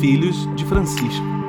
Filhos de Francisco.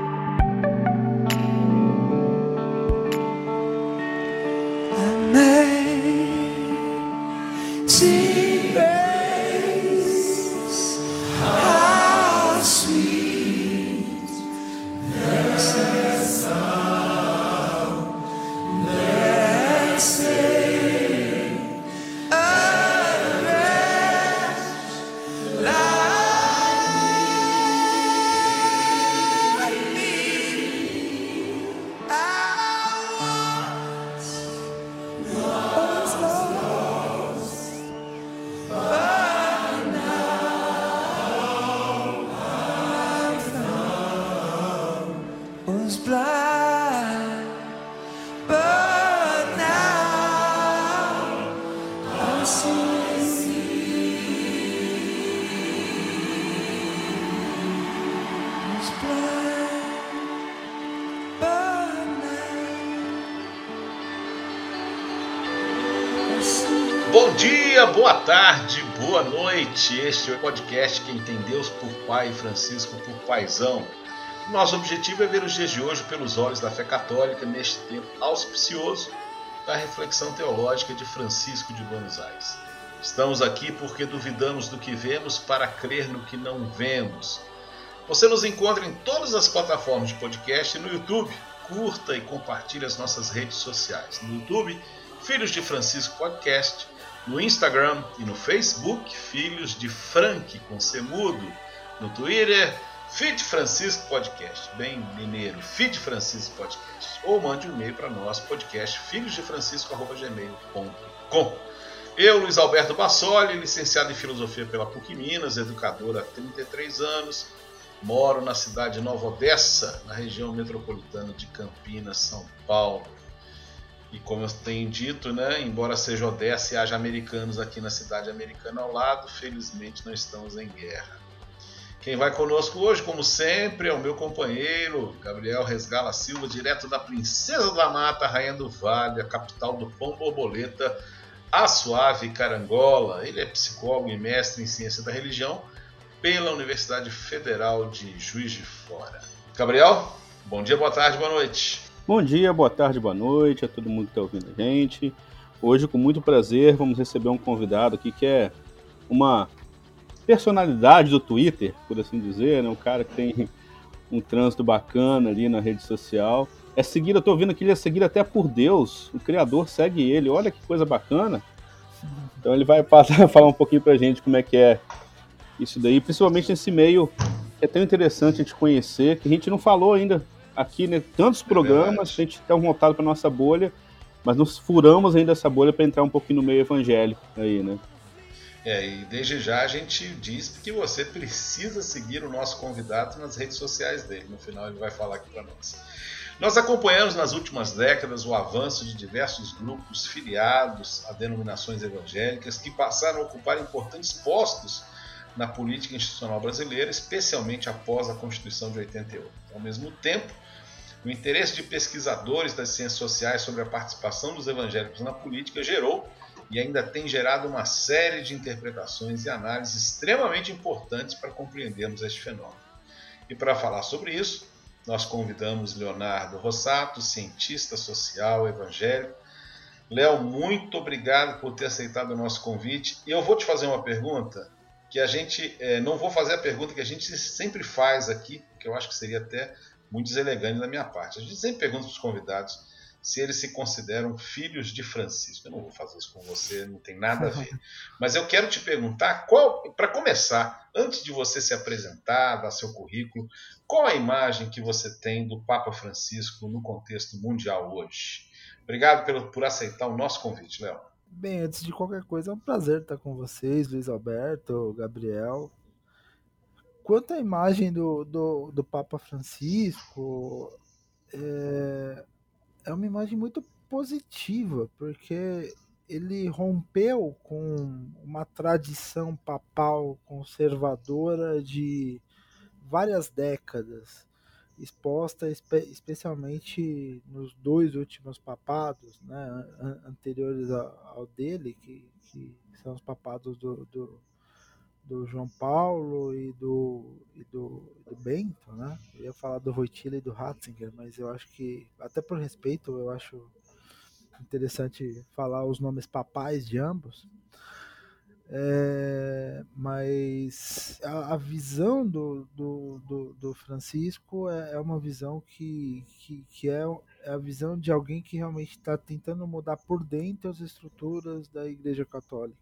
Boa tarde, boa noite. Este é o podcast Quem tem Deus por Pai e Francisco por Paisão. Nosso objetivo é ver os dias de hoje pelos olhos da fé católica neste tempo auspicioso da reflexão teológica de Francisco de Buenos Aires. Estamos aqui porque duvidamos do que vemos para crer no que não vemos. Você nos encontra em todas as plataformas de podcast e no YouTube. Curta e compartilhe as nossas redes sociais. No YouTube, Filhos de Francisco Podcast no Instagram e no Facebook, Filhos de Frank com Semudo, no Twitter, Fit Francisco Podcast, bem mineiro, Fit Francisco Podcast, ou mande um e-mail para nós, podcast filhosdefrancisco.gmail.com. Eu, Luiz Alberto Bassoli, licenciado em Filosofia pela PUC Minas, educador há 33 anos, moro na cidade de Nova Odessa, na região metropolitana de Campinas, São Paulo. E como eu tenho dito, né, embora seja Odessa e haja americanos aqui na cidade americana ao lado, felizmente não estamos em guerra. Quem vai conosco hoje, como sempre, é o meu companheiro Gabriel Resgala Silva, direto da Princesa da Mata, Rainha do Vale, a capital do pão borboleta, a suave Carangola. Ele é psicólogo e mestre em ciência da religião pela Universidade Federal de Juiz de Fora. Gabriel, bom dia, boa tarde, boa noite. Bom dia, boa tarde, boa noite a todo mundo que está ouvindo a gente. Hoje, com muito prazer, vamos receber um convidado aqui que é uma personalidade do Twitter, por assim dizer, né? um cara que tem um trânsito bacana ali na rede social. É seguido, eu tô vendo que ele é seguido até por Deus, o Criador segue ele, olha que coisa bacana. Então ele vai passar, falar um pouquinho pra gente como é que é isso daí, principalmente nesse meio é tão interessante a gente conhecer, que a gente não falou ainda aqui, né? Tantos é programas, a gente está voltado para nossa bolha, mas nos furamos ainda essa bolha para entrar um pouquinho no meio evangélico aí, né? É, e desde já a gente diz que você precisa seguir o nosso convidado nas redes sociais dele. No final ele vai falar aqui para nós. Nós acompanhamos nas últimas décadas o avanço de diversos grupos filiados a denominações evangélicas que passaram a ocupar importantes postos na política institucional brasileira, especialmente após a Constituição de 88. Ao mesmo tempo, o interesse de pesquisadores das ciências sociais sobre a participação dos evangélicos na política gerou e ainda tem gerado uma série de interpretações e análises extremamente importantes para compreendermos este fenômeno. E para falar sobre isso, nós convidamos Leonardo Rossato, cientista social evangélico. Léo, muito obrigado por ter aceitado o nosso convite. E eu vou te fazer uma pergunta que a gente. É, não vou fazer a pergunta que a gente sempre faz aqui, que eu acho que seria até muito deselegante da minha parte. A gente sempre pergunta para os convidados se eles se consideram filhos de Francisco. Eu não vou fazer isso com você, não tem nada a ver. Mas eu quero te perguntar, qual, para começar, antes de você se apresentar, dar seu currículo, qual a imagem que você tem do Papa Francisco no contexto mundial hoje? Obrigado pelo, por aceitar o nosso convite, Léo. Bem, antes de qualquer coisa, é um prazer estar com vocês, Luiz Alberto, Gabriel. Quanto à imagem do, do, do Papa Francisco, é, é uma imagem muito positiva, porque ele rompeu com uma tradição papal conservadora de várias décadas, exposta espe especialmente nos dois últimos papados, né, anteriores ao, ao dele, que, que, são os papados do, do do João Paulo e do, e do, do Bento, né? Eu ia falar do Voitila e do Ratzinger, mas eu acho que, até por respeito, eu acho interessante falar os nomes papais de ambos. É, mas a, a visão do, do, do, do Francisco é, é, uma visão que, que, que é, é, a visão de alguém que realmente está tentando mudar por dentro as estruturas da Igreja Católica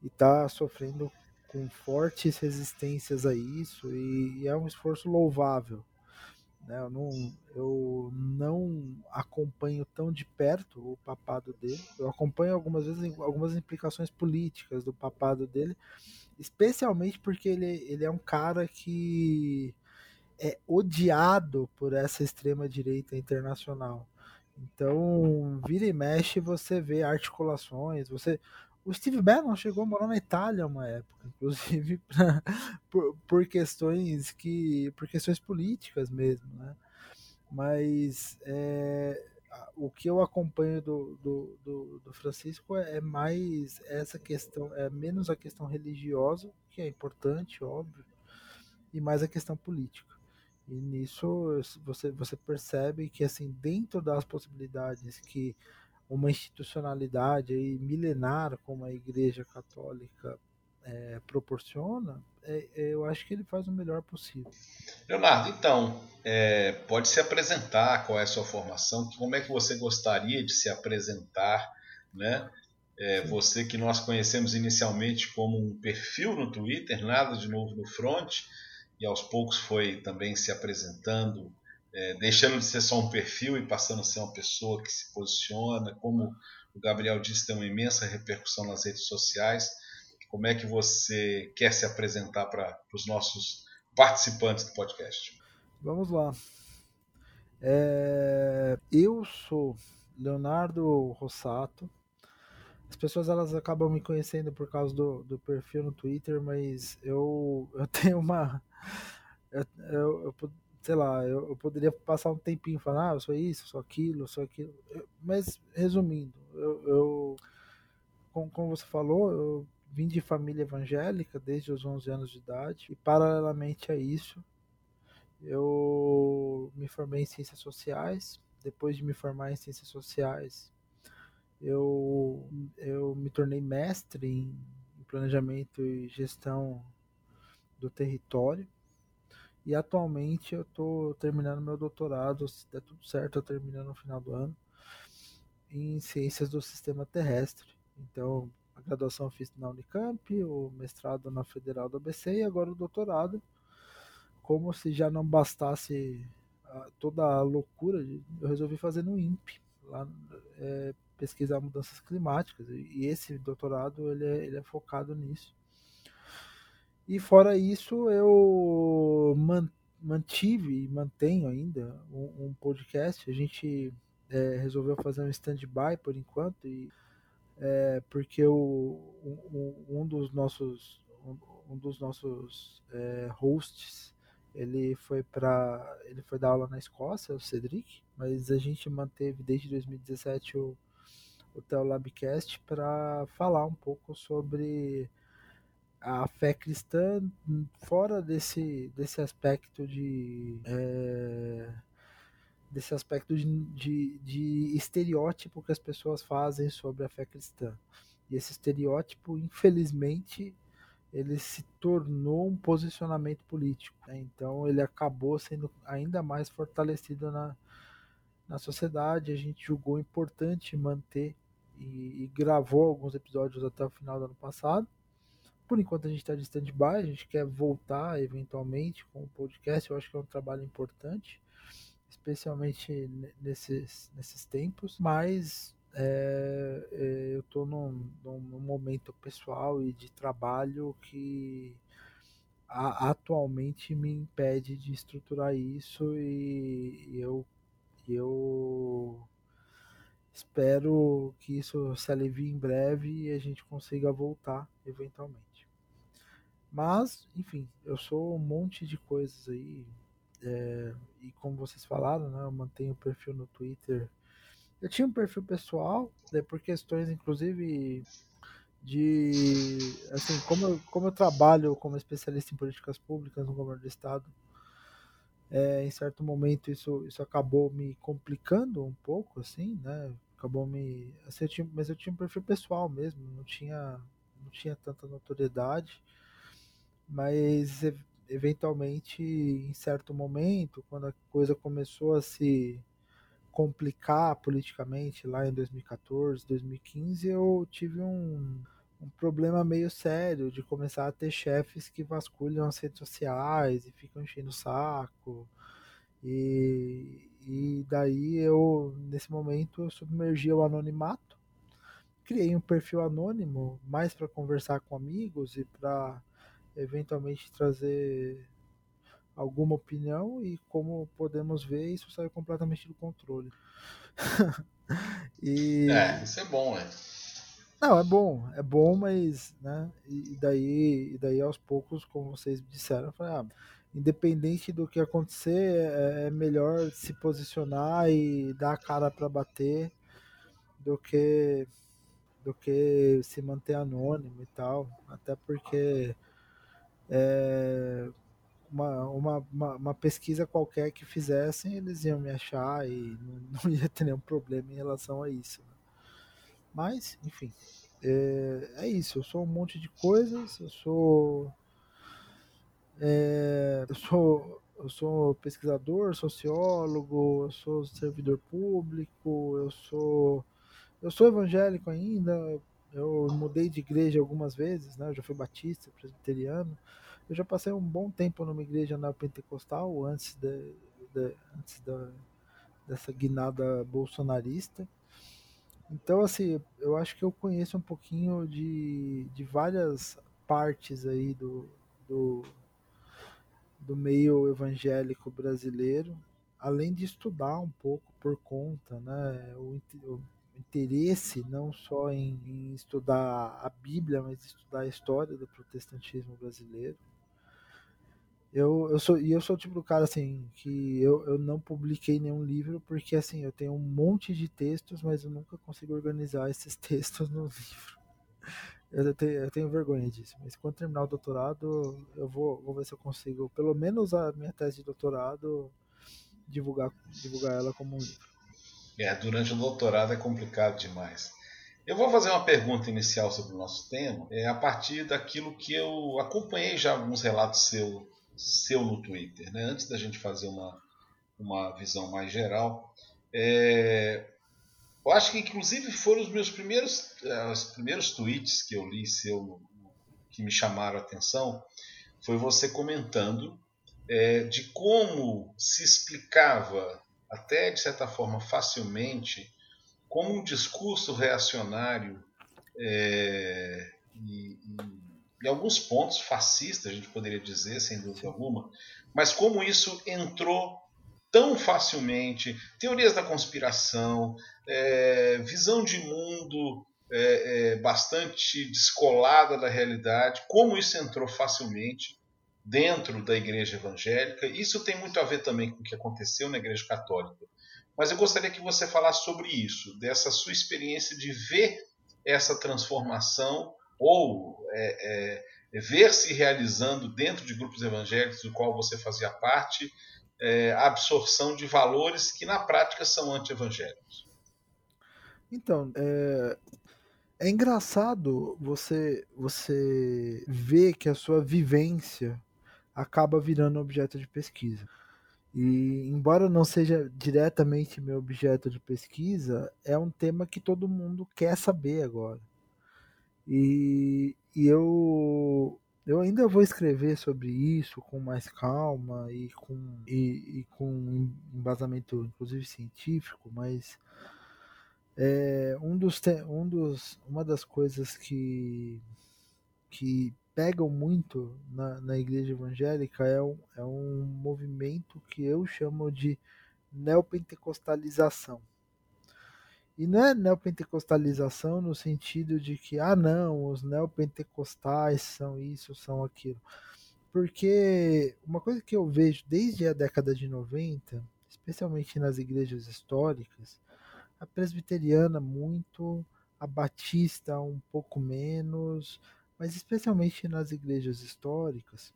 e está sofrendo com fortes resistências a isso e, e é um esforço louvável. Né? Eu, não, eu não acompanho tão de perto o papado dele. Eu acompanho algumas vezes algumas implicações políticas do papado dele, especialmente porque ele, ele é um cara que é odiado por essa extrema direita internacional. Então, vira e mexe, você vê articulações, você o Steve Bannon chegou a morar na Itália uma época, inclusive pra, por, por, questões que por questões políticas mesmo, né? Mas é, o que eu acompanho do, do, do, do Francisco é, é, mais essa questão, é menos a questão religiosa, que é importante, óbvio, e mais a questão política. E nisso você, você percebe que assim dentro das possibilidades que uma institucionalidade aí milenar como a Igreja Católica é, proporciona, é, é, eu acho que ele faz o melhor possível. Leonardo, então, é, pode se apresentar qual é a sua formação, como é que você gostaria de se apresentar, né? É, você que nós conhecemos inicialmente como um perfil no Twitter, nada de novo no front, e aos poucos foi também se apresentando é, deixando de ser só um perfil e passando a ser uma pessoa que se posiciona, como o Gabriel disse, tem uma imensa repercussão nas redes sociais. Como é que você quer se apresentar para os nossos participantes do podcast? Vamos lá. É, eu sou Leonardo Rossato. As pessoas elas acabam me conhecendo por causa do, do perfil no Twitter, mas eu, eu tenho uma. Eu, eu, eu sei lá, eu, eu, poderia passar um tempinho falando, ah, eu sou isso, eu sou aquilo, eu sou aquilo. Mas, resumindo, eu, eu como, como, você falou, eu vim de família evangélica desde os 11 anos de idade, e paralelamente a isso, eu me formei em ciências sociais. Depois de me formar em ciências sociais, eu, eu me tornei mestre em planejamento e gestão do território e atualmente eu estou terminando meu doutorado, se der tudo certo, eu termino no final do ano, em Ciências do Sistema Terrestre. Então, a graduação eu fiz na Unicamp, o mestrado na Federal do ABC e agora o doutorado. Como se já não bastasse toda a loucura, eu resolvi fazer no INPE, lá é, pesquisar mudanças climáticas. E, e esse doutorado ele é, ele é focado nisso. E fora isso, eu mantive e mantenho ainda um, um podcast. A gente é, resolveu fazer um stand-by por enquanto, e, é, porque o, um, um, dos nossos, um, dos nossos é, hosts ele foi para ele foi dar aula na Escócia, o Cedric, mas a gente manteve desde 2017 o, o Teolabcast para falar um pouco sobre a fé cristã fora desse, desse aspecto de é, desse aspecto de, de, de, estereótipo que as pessoas fazem sobre a fé cristã. E esse estereótipo infelizmente ele se tornou um posicionamento político. Né? então ele acabou sendo ainda mais fortalecido na, na sociedade. A gente julgou importante manter e, e gravou alguns episódios até o final do ano passado por enquanto a gente está de stand-by, a gente quer voltar eventualmente com o podcast. Eu acho que é um trabalho importante, especialmente nesses, nesses tempos. Mas é, é, eu estou num, num, momento pessoal e de trabalho que a, atualmente me impede de estruturar isso e, e eu, eu espero que isso se alivie em breve e a gente consiga voltar eventualmente. Mas, enfim, eu sou um monte de coisas aí. É, e como vocês falaram, né, eu mantenho o perfil no Twitter. Eu tinha um perfil pessoal, né, por questões, inclusive, de assim como eu, como eu trabalho como especialista em políticas públicas no governo do estado é, em certo momento isso isso acabou me complicando um pouco assim né acabou me assim, eu tinha, mas eu tinha um perfil pessoal mesmo não tinha não tinha tanta notoriedade mas eventualmente em certo momento quando a coisa começou a se complicar politicamente lá em 2014 2015 eu tive um um problema meio sério de começar a ter chefes que vasculham as redes sociais e ficam enchendo o saco. E, e daí eu, nesse momento, eu submergi o anonimato, criei um perfil anônimo mais para conversar com amigos e para eventualmente trazer alguma opinião e como podemos ver isso saiu completamente do controle. e... É, isso é bom, né? Não, é bom, é bom, mas, né, e daí, e daí aos poucos, como vocês disseram, falei, ah, independente do que acontecer, é, é melhor se posicionar e dar a cara para bater do que do que se manter anônimo e tal, até porque é, uma, uma, uma, pesquisa qualquer que fizessem, eles iam me achar e não, não ia ter nenhum problema em relação a isso. Né? Mas, enfim, é, é, isso. Eu sou um monte de coisas. Eu sou. É, eu sou. Eu sou pesquisador, sociólogo, eu sou servidor público, eu sou. Eu sou evangélico ainda. Eu mudei de igreja algumas vezes, né? Eu já fui batista, presbiteriano. Eu já passei um bom tempo numa igreja neopentecostal antes, de, de antes da, dessa guinada bolsonarista. Então, assim, eu acho que eu conheço um pouquinho de, de várias partes aí do, do, do meio evangélico brasileiro, além de estudar um pouco por conta, né? O, o interesse não só em, em, estudar a Bíblia, mas estudar a história do protestantismo brasileiro. Eu, eu sou e eu sou o tipo do cara assim que eu, eu não publiquei nenhum livro porque assim eu tenho um monte de textos, mas eu nunca consigo organizar esses textos no livro. Eu tenho, eu tenho vergonha disso, mas quando terminar o doutorado, eu vou, vou ver se eu consigo, pelo menos a minha tese de doutorado, divulgar, divulgar ela como um livro. É, durante o doutorado é complicado demais. Eu vou fazer uma pergunta inicial sobre o nosso tema, é a partir daquilo que eu acompanhei já alguns relatos seus seu no Twitter. Né? Antes da gente fazer uma, uma visão mais geral, é, eu acho que inclusive foram os meus primeiros, é, os primeiros tweets que eu li seu que me chamaram a atenção foi você comentando é, de como se explicava até de certa forma facilmente como um discurso reacionário é, e, e em alguns pontos fascista, a gente poderia dizer, sem dúvida alguma, mas como isso entrou tão facilmente, teorias da conspiração, é, visão de mundo é, é, bastante descolada da realidade, como isso entrou facilmente dentro da igreja evangélica. Isso tem muito a ver também com o que aconteceu na igreja católica. Mas eu gostaria que você falasse sobre isso, dessa sua experiência de ver essa transformação ou é, é, ver se realizando dentro de grupos evangélicos do qual você fazia parte é, a absorção de valores que na prática são anti-evangélicos. Então, é, é engraçado você você ver que a sua vivência acaba virando objeto de pesquisa. E embora não seja diretamente meu objeto de pesquisa, é um tema que todo mundo quer saber agora. E, e eu, eu ainda vou escrever sobre isso com mais calma e com, e, e com embasamento, inclusive científico, mas é, um dos, um dos, uma das coisas que, que pegam muito na, na igreja evangélica é um, é um movimento que eu chamo de neopentecostalização. E não é neopentecostalização no sentido de que, ah, não, os neopentecostais são isso, são aquilo. Porque uma coisa que eu vejo desde a década de 90, especialmente nas igrejas históricas, a presbiteriana muito, a batista um pouco menos, mas especialmente nas igrejas históricas,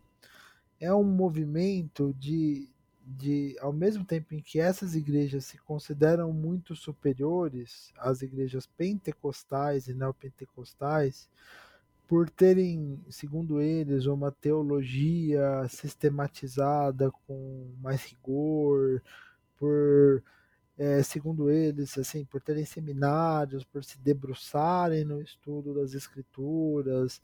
é um movimento de, de, ao mesmo tempo em que essas igrejas se consideram muito superiores às igrejas pentecostais e neopentecostais, por terem, segundo eles, uma teologia sistematizada com mais rigor, por é, segundo eles, assim, por terem seminários, por se debruçarem no estudo das escrituras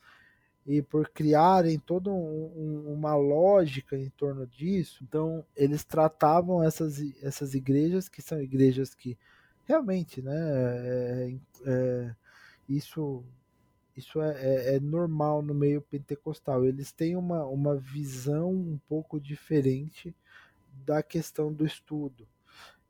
e por criarem toda um, um, uma lógica em torno disso. Então, eles tratavam essas, essas igrejas, que são igrejas que realmente, né, é, é, isso isso é, é, é, normal no meio pentecostal. Eles têm uma, uma visão um pouco diferente da questão do estudo.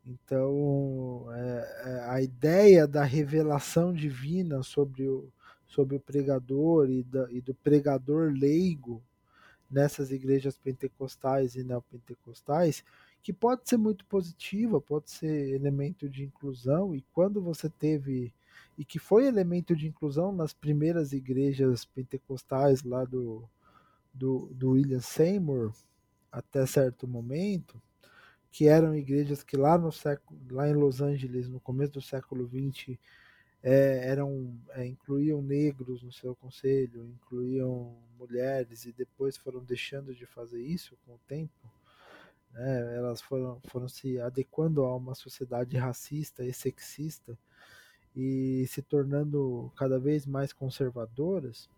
Então, é, é, a ideia da revelação divina sobre o, sobre o pregador e, da, e do pregador leigo nessas igrejas pentecostais e neopentecostais, que pode ser muito positiva, pode ser elemento de inclusão, e quando você teve, e que foi elemento de inclusão nas primeiras igrejas pentecostais lá do, do, do William Seymour, até certo momento, que eram igrejas que lá no século, lá em Los Angeles, no começo do século XX, é, eram é, incluíam negros no seu conselho, incluíam mulheres e depois foram deixando de fazer isso com o tempo. Né? Elas foram, foram se adequando a uma sociedade racista e sexista e se tornando cada vez mais conservadoras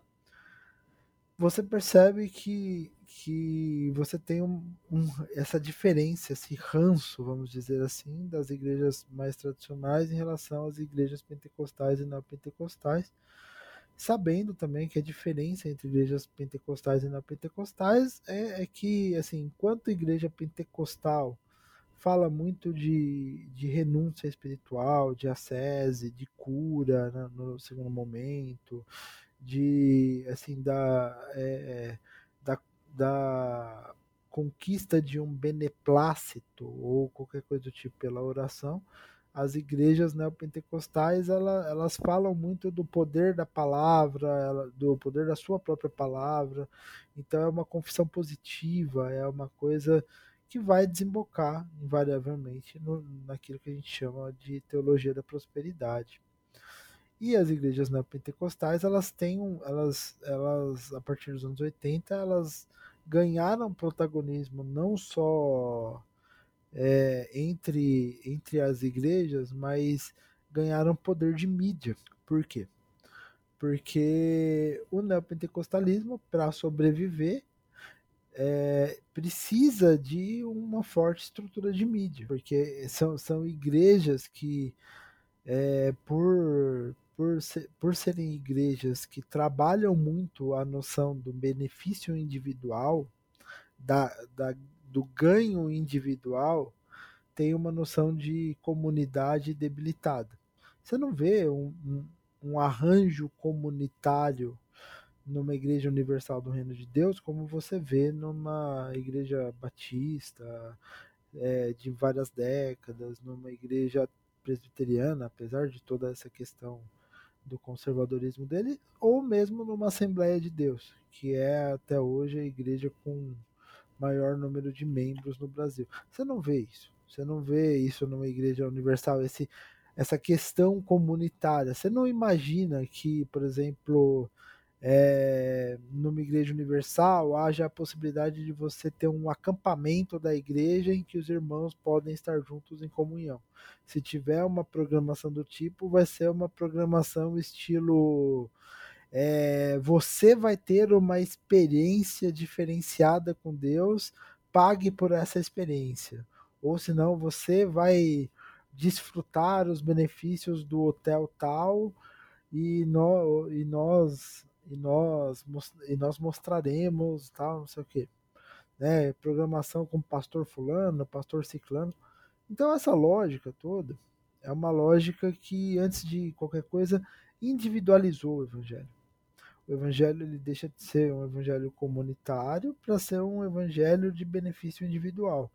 você percebe que, que você tem um, um, essa diferença, esse ranço, vamos dizer assim, das igrejas mais tradicionais em relação às igrejas pentecostais e não pentecostais, sabendo também que a diferença entre igrejas pentecostais e não pentecostais é, é que, assim, enquanto igreja pentecostal fala muito de, de renúncia espiritual, de ascese, de cura né, no segundo momento, de assim da, é, da, da conquista de um beneplácito ou qualquer coisa do tipo pela oração, as igrejas neopentecostais elas, elas falam muito do poder da palavra, do poder da sua própria palavra. Então é uma confissão positiva, é uma coisa que vai desembocar invariavelmente no, naquilo que a gente chama de teologia da prosperidade. E as igrejas neopentecostais, elas têm um, elas, elas, a partir dos anos 80, elas ganharam protagonismo não só é, entre, entre as igrejas, mas ganharam poder de mídia. Por quê? Porque o neopentecostalismo, para sobreviver, é, precisa de uma forte estrutura de mídia, porque são, são igrejas que, é, por, por, ser, por serem igrejas que trabalham muito a noção do benefício individual, da, da, do ganho individual, tem uma noção de comunidade debilitada. Você não vê um, um, um arranjo comunitário numa igreja universal do Reino de Deus como você vê numa igreja batista é, de várias décadas, numa igreja presbiteriana, apesar de toda essa questão do conservadorismo dele, ou mesmo numa Assembleia de Deus, que é até hoje a igreja com maior número de membros no Brasil. Você não vê isso. Você não vê isso numa igreja universal, esse, essa questão comunitária. Você não imagina que, por exemplo, é, numa igreja universal haja a possibilidade de você ter um acampamento da igreja em que os irmãos podem estar juntos em comunhão. Se tiver uma programação do tipo, vai ser uma programação estilo. É, você vai ter uma experiência diferenciada com Deus, pague por essa experiência. Ou senão você vai desfrutar os benefícios do hotel tal e, no, e nós e nós, e nós mostraremos, tal, não sei o que. Né? Programação com pastor fulano, pastor ciclano. Então essa lógica toda é uma lógica que, antes de qualquer coisa, individualizou o evangelho. O evangelho ele deixa de ser um evangelho comunitário para ser um evangelho de benefício individual.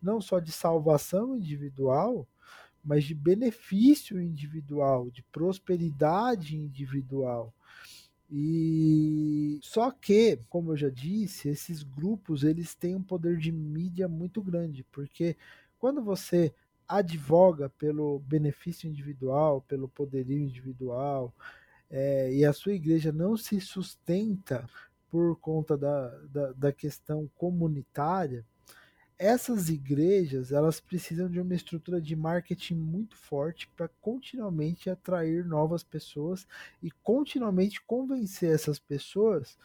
Não só de salvação individual, mas de benefício individual, de prosperidade individual. E só que, como eu já disse, esses grupos eles têm um poder de mídia muito grande, porque quando você advoga pelo benefício individual, pelo poderio individual, é, e a sua igreja não se sustenta por conta da, da, da questão comunitária, essas igrejas elas precisam de uma estrutura de marketing muito forte para continuamente atrair novas pessoas e continuamente convencer essas pessoas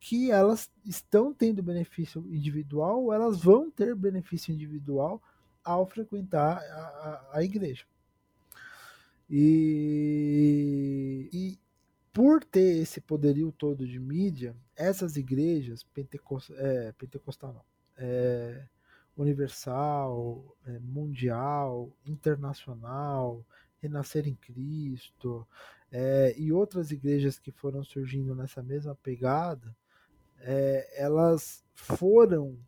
que elas estão tendo benefício individual ou elas vão ter benefício individual ao frequentar a, a, a igreja. E, e, por ter esse poderio todo de mídia, essas igrejas, pentecost, é, pentecostal não, é, universal, é, mundial, internacional, Renascer em Cristo é, e outras igrejas que foram surgindo nessa mesma pegada, é, elas foram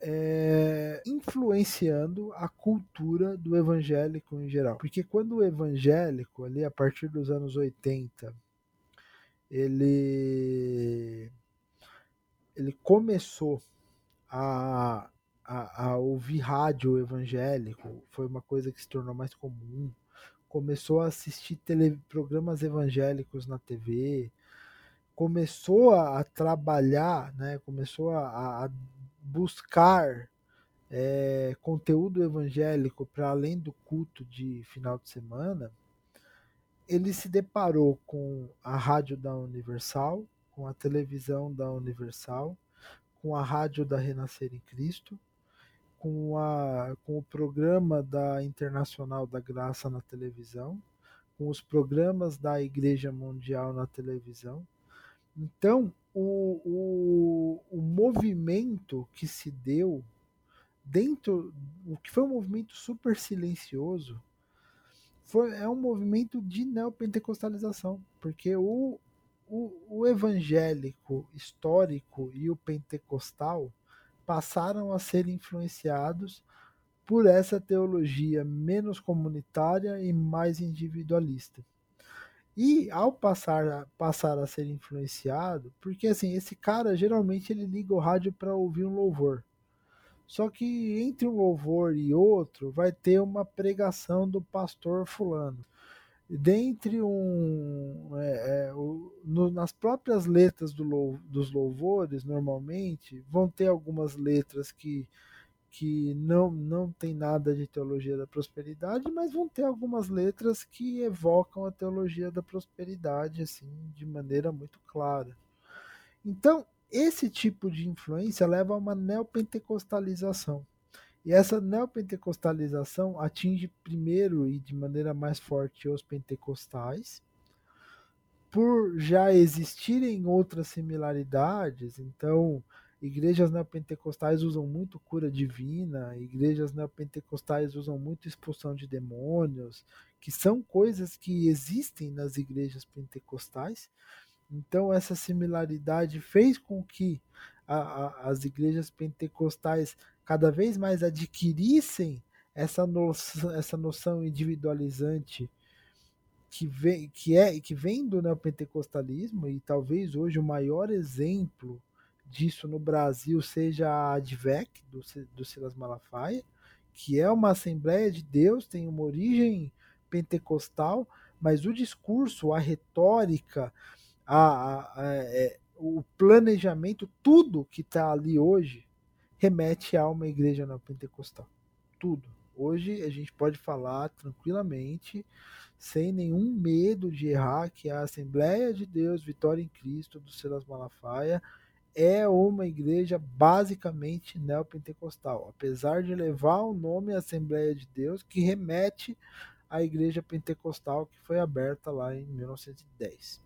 é, influenciando a cultura do evangélico em geral. Porque quando o evangélico, ali a partir dos anos 80, ele, ele começou a a, a ouvir rádio evangélico, foi uma coisa que se tornou mais comum. Começou a assistir tele, programas evangélicos na TV, começou a, a trabalhar, né, começou a, a buscar é, conteúdo evangélico para além do culto de final de semana, ele se deparou com a rádio da Universal, com a televisão da Universal, com a rádio da Renascer em Cristo, com, a, com o programa da Internacional da Graça na televisão, com os programas da Igreja Mundial na televisão. Então, o, o, o movimento que se deu dentro, o que foi um movimento super silencioso, foi, é um movimento de neopentecostalização, porque o, o, o evangélico histórico e o pentecostal passaram a ser influenciados por essa teologia menos comunitária e mais individualista. E ao passar, passar a ser influenciado, porque assim, esse cara geralmente ele liga o rádio para ouvir um louvor. Só que entre um louvor e outro vai ter uma pregação do pastor fulano dentre um é, é, o, no, nas próprias letras do, dos louvores normalmente vão ter algumas letras que que não não tem nada de teologia da prosperidade mas vão ter algumas letras que evocam a teologia da prosperidade assim de maneira muito clara. Então esse tipo de influência leva a uma neopentecostalização e essa neopentecostalização atinge primeiro e de maneira mais forte os pentecostais, por já existirem outras similaridades, então igrejas neopentecostais usam muito cura divina, igrejas neopentecostais usam muito expulsão de demônios, que são coisas que existem nas igrejas pentecostais. Então essa similaridade fez com que a, a, as igrejas pentecostais cada vez mais adquirissem essa noção, essa noção individualizante que vem, que é, que vem do neopentecostalismo, e talvez hoje o maior exemplo disso no Brasil seja a ADVEC, do, do Silas Malafaia, que é uma Assembleia de Deus, tem uma origem pentecostal, mas o discurso, a retórica, a, a, a é, o planejamento, tudo que está ali hoje remete a uma igreja neopentecostal. Tudo. Hoje a gente pode falar tranquilamente, sem nenhum medo de errar, que a Assembleia de Deus Vitória em Cristo do Silas Malafaia é uma igreja basicamente neopentecostal, apesar de levar o nome Assembleia de Deus, que remete à igreja pentecostal que foi aberta lá em 1910.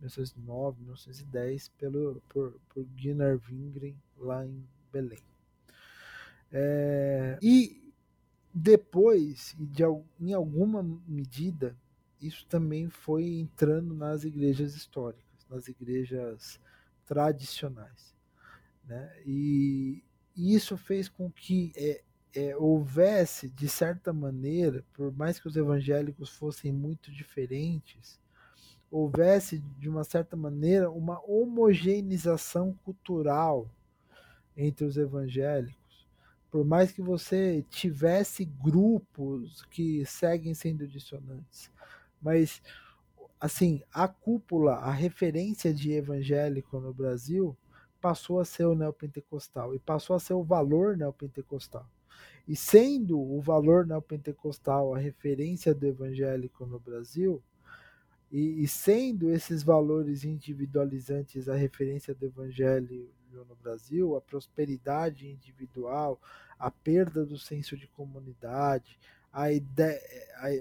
1909, 1910, pelo, por, por Gunnar Wingren, lá em Belém. É, e depois, de, em alguma medida, isso também foi entrando nas igrejas históricas, nas igrejas tradicionais. Né? E, e isso fez com que é, é, houvesse, de certa maneira, por mais que os evangélicos fossem muito diferentes, houvesse, de uma certa maneira, uma homogeneização cultural entre os evangélicos. Por mais que você tivesse grupos que seguem sendo dissonantes, mas assim, a cúpula, a referência de evangélico no Brasil passou a ser o neopentecostal e passou a ser o valor neopentecostal. E sendo o valor neopentecostal a referência do evangélico no Brasil, e, e, sendo esses valores individualizantes a referência do evangelho no Brasil, a prosperidade individual, a perda do senso de comunidade, a ideia,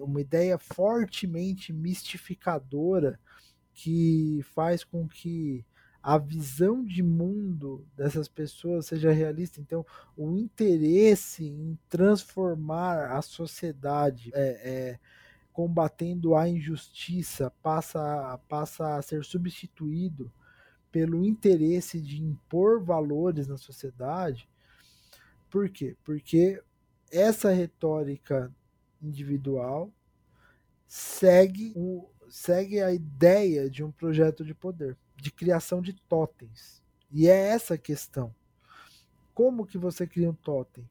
uma ideia fortemente mistificadora que faz com que a visão de mundo dessas pessoas seja realista. Então, o interesse em transformar a sociedade é, é, combatendo a injustiça passa, passa a ser substituído pelo interesse de impor valores na sociedade. Por quê? Porque essa retórica individual segue, o, segue a ideia de um projeto de poder, de criação de totens. E é essa a questão. Como que você cria um totem?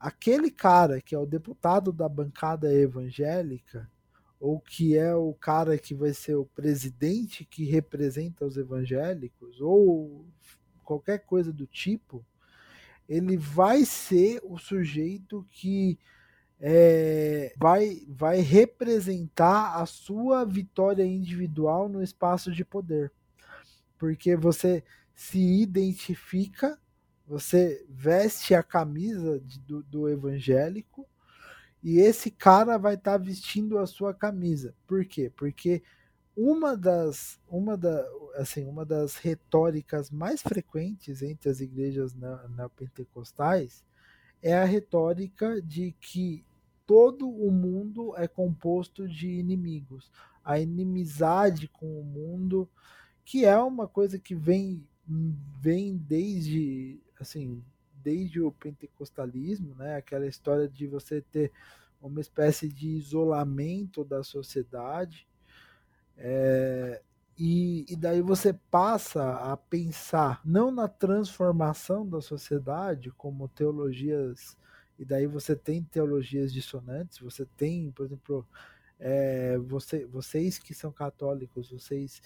Aquele cara que é o deputado da bancada evangélica, ou que é o cara que vai ser o presidente que representa os evangélicos, ou qualquer coisa do tipo, ele vai ser o sujeito que é, vai, vai representar a sua vitória individual no espaço de poder. Porque você se identifica, você veste a camisa de, do, do evangélico e esse cara vai estar tá vestindo a sua camisa. Por quê? Porque uma das, uma da, assim, uma das retóricas mais frequentes entre as igrejas neopentecostais é a retórica de que todo o mundo é composto de inimigos. A inimizade com o mundo, que é uma coisa que vem, vem desde assim desde o pentecostalismo, né? Aquela história de você ter uma espécie de isolamento da sociedade. É, e, e, daí você passa a pensar não na transformação da sociedade, como teologias, e daí você tem teologias dissonantes, você tem, por exemplo, é, você, vocês que são católicos, vocês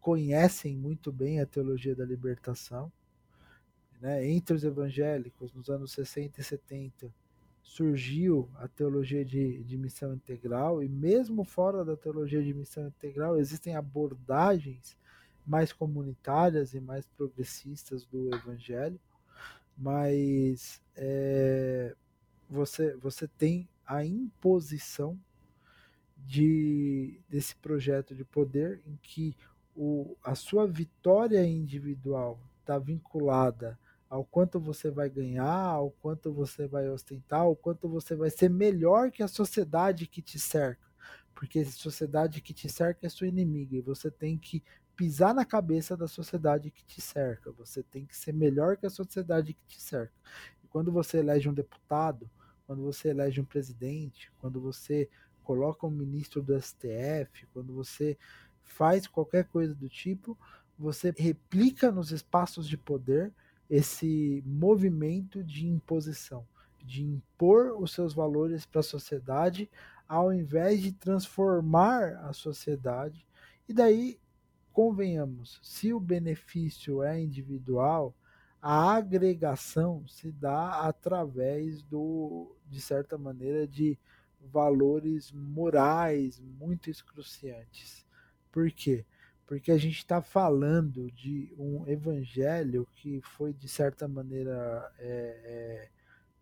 conhecem muito bem a teologia da libertação, né, entre os evangélicos, nos anos 60 e 70, surgiu a teologia de, de missão integral, e mesmo fora da teologia de missão integral, existem abordagens mais comunitárias e mais progressistas do evangelho, mas é, você, você tem a imposição de, desse projeto de poder em que o, a sua vitória individual está vinculada ao quanto você vai ganhar, ao quanto você vai ostentar, ao quanto você vai ser melhor que a sociedade que te cerca. Porque a sociedade que te cerca é sua inimiga e você tem que pisar na cabeça da sociedade que te cerca. Você tem que ser melhor que a sociedade que te cerca. E quando você elege um deputado, quando você elege um presidente, quando você coloca um ministro do STF, quando você faz qualquer coisa do tipo, você replica nos espaços de poder esse movimento de imposição, de impor os seus valores para a sociedade, ao invés de transformar a sociedade. E daí, convenhamos, se o benefício é individual, a agregação se dá através do, de certa maneira, de valores morais muito excruciantes. Por quê? Porque a gente está falando de um evangelho que foi, de certa maneira, é, é,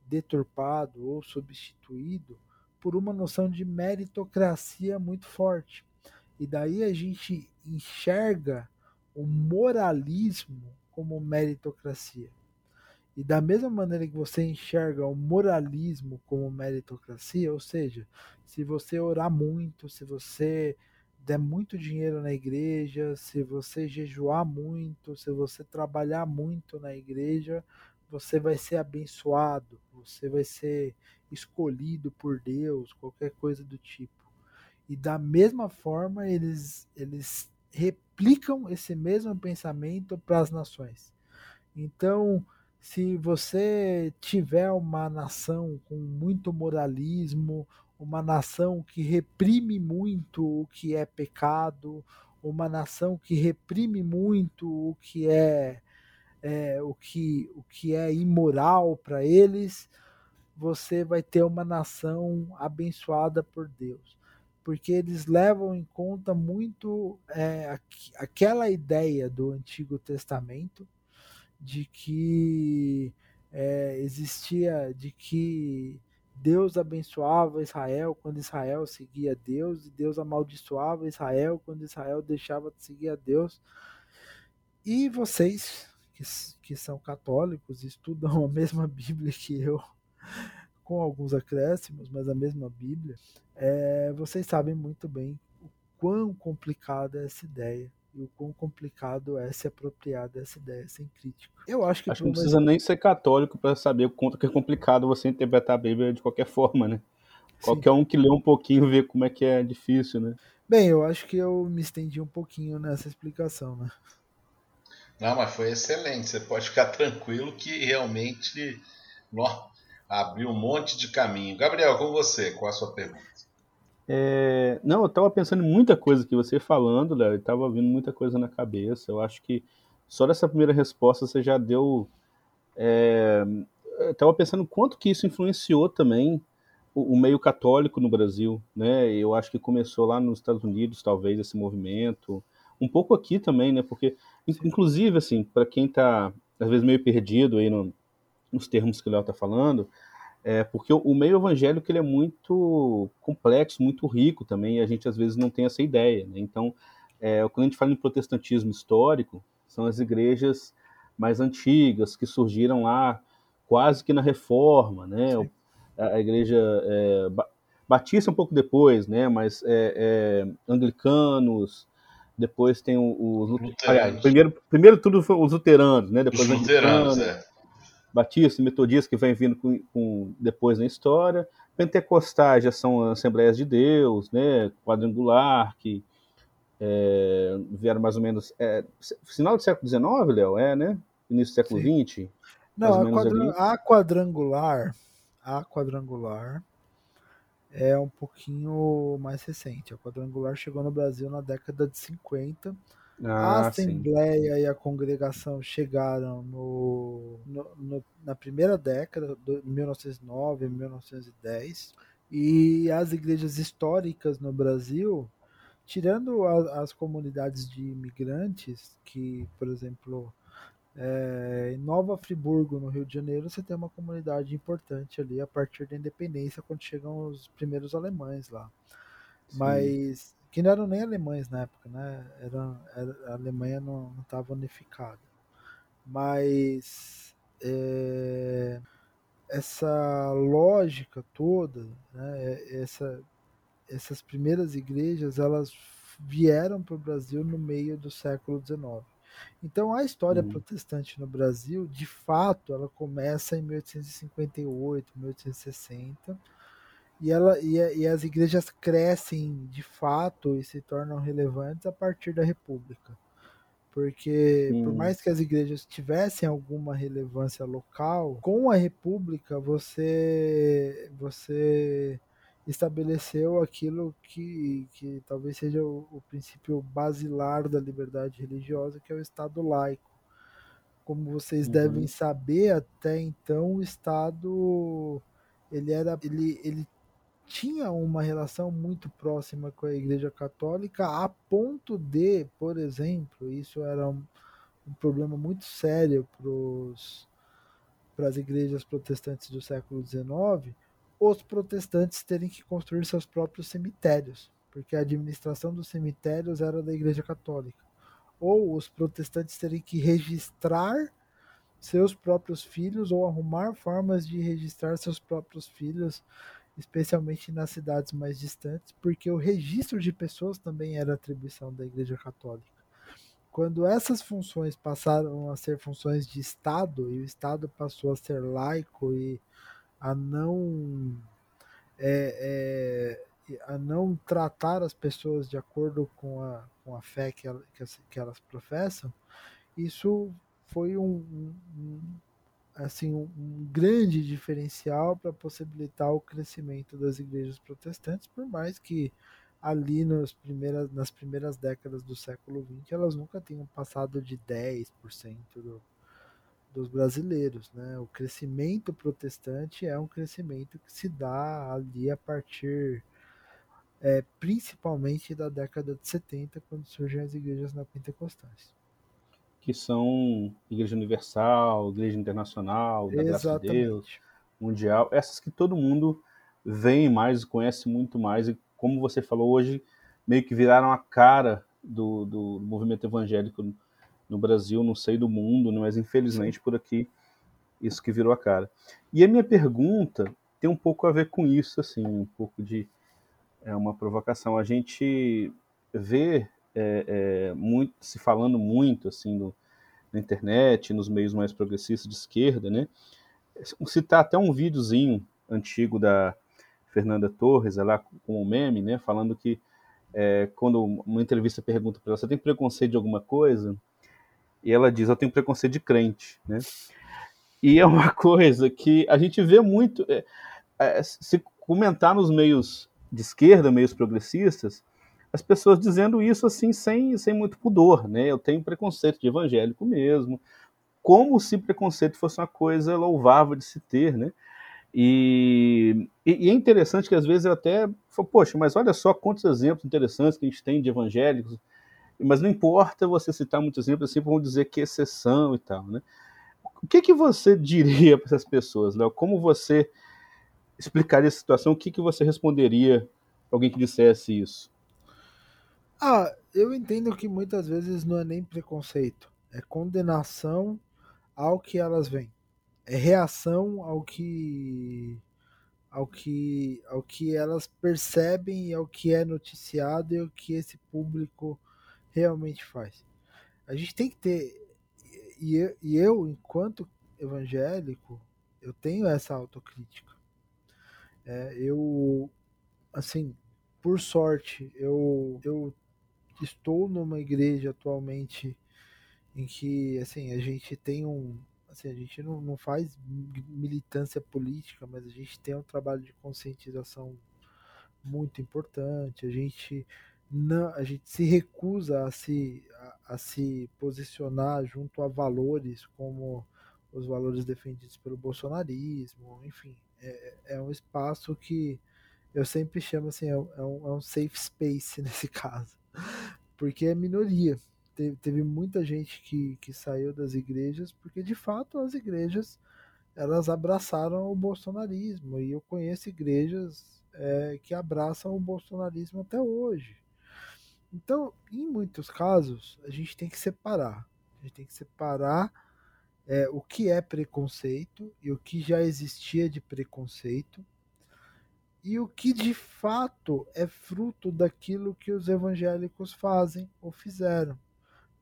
deturpado ou substituído por uma noção de meritocracia muito forte. E daí a gente enxerga o moralismo como meritocracia. E da mesma maneira que você enxerga o moralismo como meritocracia, ou seja, se você orar muito, se você der muito dinheiro na igreja, se você jejuar muito, se você trabalhar muito na igreja, você vai ser abençoado, você vai ser escolhido por Deus, qualquer coisa do tipo. E da mesma forma, eles, eles replicam esse mesmo pensamento para as nações. Então, se você tiver uma nação com muito moralismo, uma nação que reprime muito o que é pecado, uma nação que reprime muito o que é, é o, que, o que é imoral para eles, você vai ter uma nação abençoada por Deus. Porque eles levam em conta muito é, aquela ideia do Antigo Testamento de que é, existia, de que Deus abençoava Israel quando Israel seguia Deus, e Deus amaldiçoava Israel quando Israel deixava de seguir a Deus. E vocês, que, que são católicos, estudam a mesma Bíblia que eu, com alguns acréscimos, mas a mesma Bíblia, é, vocês sabem muito bem o quão complicada é essa ideia e o quão complicado é se apropriar dessa ideia sem crítica. Eu acho que, acho que não precisa nem ser católico para saber o quanto que é complicado você interpretar a Bíblia de qualquer forma, né? Sim. Qualquer um que lê um pouquinho vê como é que é difícil, né? Bem, eu acho que eu me estendi um pouquinho nessa explicação, né? Não, mas foi excelente. Você pode ficar tranquilo que realmente abriu um monte de caminho. Gabriel, com você, qual a sua pergunta? É, não, eu estava pensando em muita coisa que você falando, Léo, estava vindo muita coisa na cabeça. Eu acho que só dessa primeira resposta você já deu. É, estava pensando quanto que isso influenciou também o, o, meio católico no Brasil, né? Eu acho que começou lá nos Estados Unidos, talvez esse movimento, um pouco aqui também, né? Porque, inclusive, assim, para quem está às vezes meio perdido aí no, nos termos que o Léo está falando, é, porque o, meio evangélico ele é muito complexo, muito rico também, e a gente às vezes não tem essa ideia. Né? Então, é, quando a gente fala em protestantismo histórico, são as igrejas mais antigas, que surgiram lá quase que na reforma, né? A, a, igreja é, batista um pouco depois, né? Mas é, é, anglicanos, depois tem os, os primeiro, primeiro tudo foi os luteranos, né? Depois os luteranos, é Batista e Metodista que vem vindo com, com, depois na história. Pentecostais já são Assembleias de Deus, né? Quadrangular, que é, vieram mais ou menos. É, final do século XIX, Léo, é, né? Início do século XX? Não, a, quadra, a, quadrangular. A quadrangular é um pouquinho mais recente. A quadrangular chegou no Brasil na década de 50 ah, a Assembleia sim. e a congregação chegaram no, no, no, na primeira década, de 1909 1910, e as igrejas históricas no Brasil, tirando a, as comunidades de imigrantes, que, por exemplo, é, em Nova Friburgo, no Rio de Janeiro, você tem uma comunidade importante ali a partir da independência, quando chegam os primeiros alemães lá. Sim. Mas que não eram nem alemães na época, né? Era, era a Alemanha não estava unificada. Mas é, essa lógica toda, né? Essa, essas primeiras igrejas, elas vieram para o Brasil no meio do século XIX. Então a história uhum. protestante no Brasil, de fato, ela começa em 1858, 1860 e, ela, e, e as igrejas crescem de fato e se tornam relevantes a partir da República. Porque, por mais que as igrejas tivessem alguma relevância local, com a República você, você estabeleceu aquilo que, que talvez seja o, o princípio basilar da liberdade religiosa, que é o Estado laico. Como vocês uhum. devem saber, até então o Estado ele era ele, ele tinha uma relação muito próxima com a Igreja Católica, a ponto de, por exemplo, isso era um, um problema muito sério para as igrejas protestantes do século XIX, os protestantes terem que construir seus próprios cemitérios, porque a administração dos cemitérios era da Igreja Católica. Ou os protestantes terem que registrar seus próprios filhos ou arrumar formas de registrar seus próprios filhos especialmente nas cidades mais distantes, porque o registro de pessoas também era atribuição da Igreja Católica. quando essas funções passaram a ser funções de Estado e o Estado passou a ser laico e a não é, é, a não tratar as pessoas de acordo com a, com a fé que, ela, que, que elas professam, isso foi um, um assim um, grande diferencial para possibilitar o crescimento das igrejas protestantes, por mais que ali nas primeiras, nas primeiras décadas do século XX elas nunca tenham passado de 10% do, dos brasileiros. Né? O crescimento protestante é um crescimento que se dá ali a partir é, principalmente da década de 70, quando surgem as igrejas pentecostais que são Igreja Universal, Igreja Internacional, da Graça de Deus, Mundial, essas que todo mundo vem mais, conhece muito mais, e como você falou hoje, meio que viraram a cara do, do movimento evangélico no Brasil, não sei do mundo, né, mas infelizmente por aqui isso que virou a cara. E a minha pergunta tem um pouco a ver com isso, assim, um pouco de é uma provocação. A gente vê é, é, muito, se falando muito assim no, na internet, nos meios mais progressistas de esquerda, né? Citar até um videozinho antigo da Fernanda Torres, lá com o meme, né? Falando que é, quando uma entrevista pergunta para ela, você tem preconceito de alguma coisa? E ela diz, eu tenho preconceito de crente, né? E é uma coisa que a gente vê muito, é, é, se comentar nos meios de esquerda, meios progressistas, as pessoas dizendo isso assim sem, sem muito pudor, né? Eu tenho preconceito de evangélico mesmo, como se preconceito fosse uma coisa louvável de se ter, né? E, e, e é interessante que às vezes eu até falo, poxa, mas olha só quantos exemplos interessantes que a gente tem de evangélicos, mas não importa você citar muitos exemplos assim, vão dizer que é exceção e tal, né? O que, que você diria para essas pessoas, Léo? Como você explicaria a situação? O que, que você responderia alguém que dissesse isso? Ah, eu entendo que muitas vezes não é nem preconceito, é condenação ao que elas veem. É reação ao que ao que ao que elas percebem e ao que é noticiado e ao que esse público realmente faz. A gente tem que ter e eu, e eu enquanto evangélico, eu tenho essa autocrítica. É, eu assim, por sorte, eu, eu estou numa igreja atualmente em que assim a gente tem um assim a gente não, não faz militância política mas a gente tem um trabalho de conscientização muito importante. A gente não a gente se recusa a se a, a se posicionar junto a valores como os valores defendidos pelo bolsonarismo enfim. É, é um espaço que eu sempre chamo assim é um, é um é safe space nesse caso porque é minoria. Teve, muita gente que, que saiu das igrejas, porque de fato as igrejas elas abraçaram o bolsonarismo, e eu conheço igrejas é, que abraçam o bolsonarismo até hoje. Então, em muitos casos, a gente tem que separar. A gente tem que separar é, o que é preconceito e o que já existia de preconceito e o que de fato é fruto daquilo que os evangélicos fazem ou fizeram.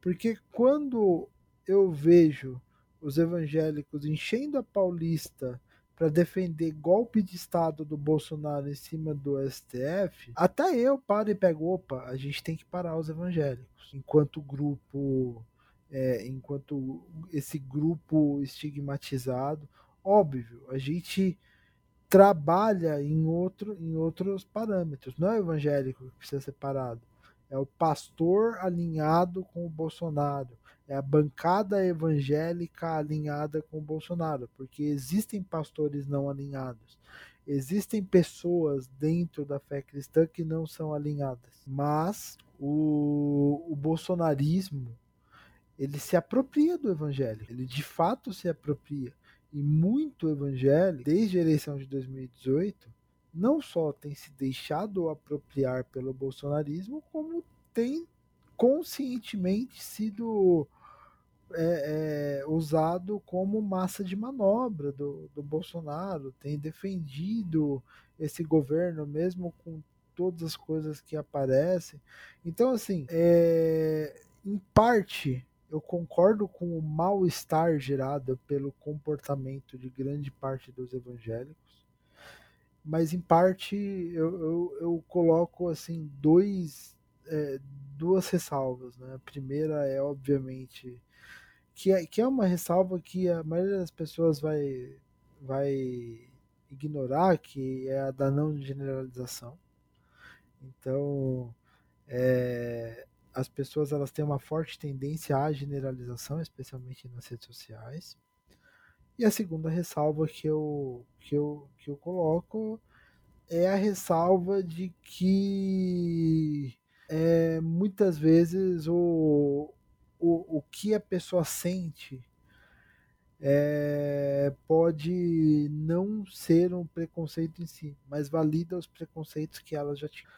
Porque quando eu vejo os evangélicos enchendo a Paulista para defender golpe de Estado do Bolsonaro em cima do STF, até eu paro e pego, opa, a gente tem que parar os evangélicos, enquanto grupo, é, enquanto esse grupo estigmatizado. Óbvio, a gente trabalha em, outro, em outros parâmetros. Não é o evangélico que precisa ser parado. É o pastor alinhado com o Bolsonaro. É a bancada evangélica alinhada com o Bolsonaro. Porque existem pastores não alinhados. Existem pessoas dentro da fé cristã que não são alinhadas. Mas o, o bolsonarismo ele se apropria do evangelho. Ele de fato se apropria e muito evangélico, desde a eleição de 2018, não só tem se deixado apropriar pelo bolsonarismo, como tem conscientemente sido é, é, usado como massa de manobra do, do Bolsonaro, tem defendido esse governo, mesmo com todas as coisas que aparecem. Então, assim, é, em parte, eu concordo com o mal-estar gerado pelo comportamento de grande parte dos evangélicos, mas em parte eu, eu, eu coloco assim dois, é, duas ressalvas. Né? A primeira é, obviamente, que é, que é uma ressalva que a maioria das pessoas vai, vai ignorar, que é a da não generalização. Então, é, as pessoas elas têm uma forte tendência à generalização, especialmente nas redes sociais. E a segunda ressalva que eu, que eu, que eu coloco é a ressalva de que é, muitas vezes o, o, o que a pessoa sente é, pode não ser um preconceito em si, mas valida os preconceitos que ela já tinha.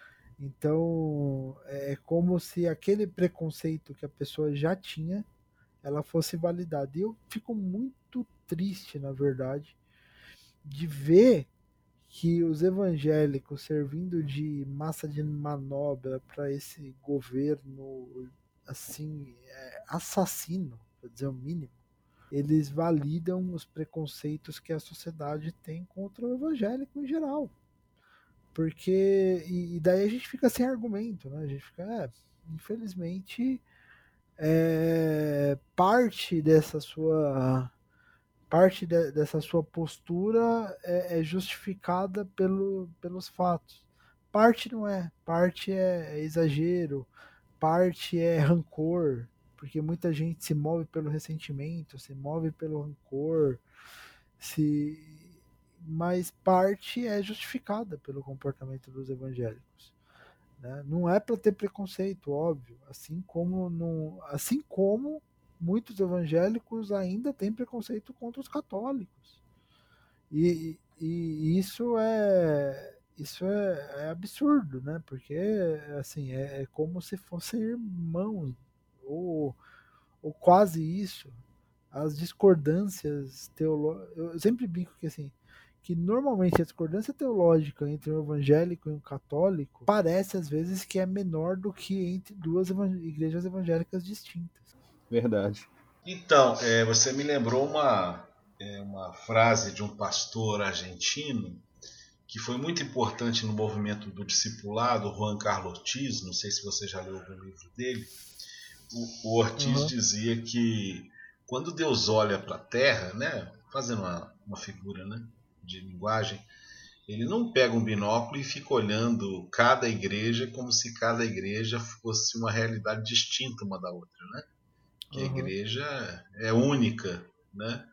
Então, é como se aquele preconceito que a pessoa já tinha, ela fosse validada. E eu fico muito triste, na verdade, de ver que os evangélicos servindo de massa de manobra para esse governo assim é, assassino, para dizer o mínimo, eles validam os preconceitos que a sociedade tem contra o evangélico em geral. Porque. E, daí a gente fica sem argumento, né? A gente fica. É, infelizmente, é, parte dessa sua. Parte de, dessa sua postura é, é, justificada pelo, pelos fatos. Parte não é. Parte é, é exagero. Parte é rancor. Porque muita gente se move pelo ressentimento, se move pelo rancor, se mas parte é justificada pelo comportamento dos evangélicos. Né? Não é para ter preconceito, óbvio, assim como, não, assim como muitos evangélicos ainda têm preconceito contra os católicos. E, e isso é isso é, é, absurdo, né? Porque assim é, é como se fossem irmãos ou, ou quase isso. As discordâncias teológicas. Eu sempre brinco que assim que normalmente a discordância teológica entre um evangélico e um católico parece às vezes que é menor do que entre duas igrejas evangélicas distintas. Verdade. Então, é, você me lembrou uma, é, uma frase de um pastor argentino que foi muito importante no movimento do discipulado, Juan Carlos Ortiz, não sei se você já leu algum livro dele. O, o Ortiz uhum. dizia que quando Deus olha para a terra, né, fazendo uma, uma figura, né, de linguagem, ele não pega um binóculo e fica olhando cada igreja como se cada igreja fosse uma realidade distinta uma da outra, né? Que uhum. a igreja é única, né?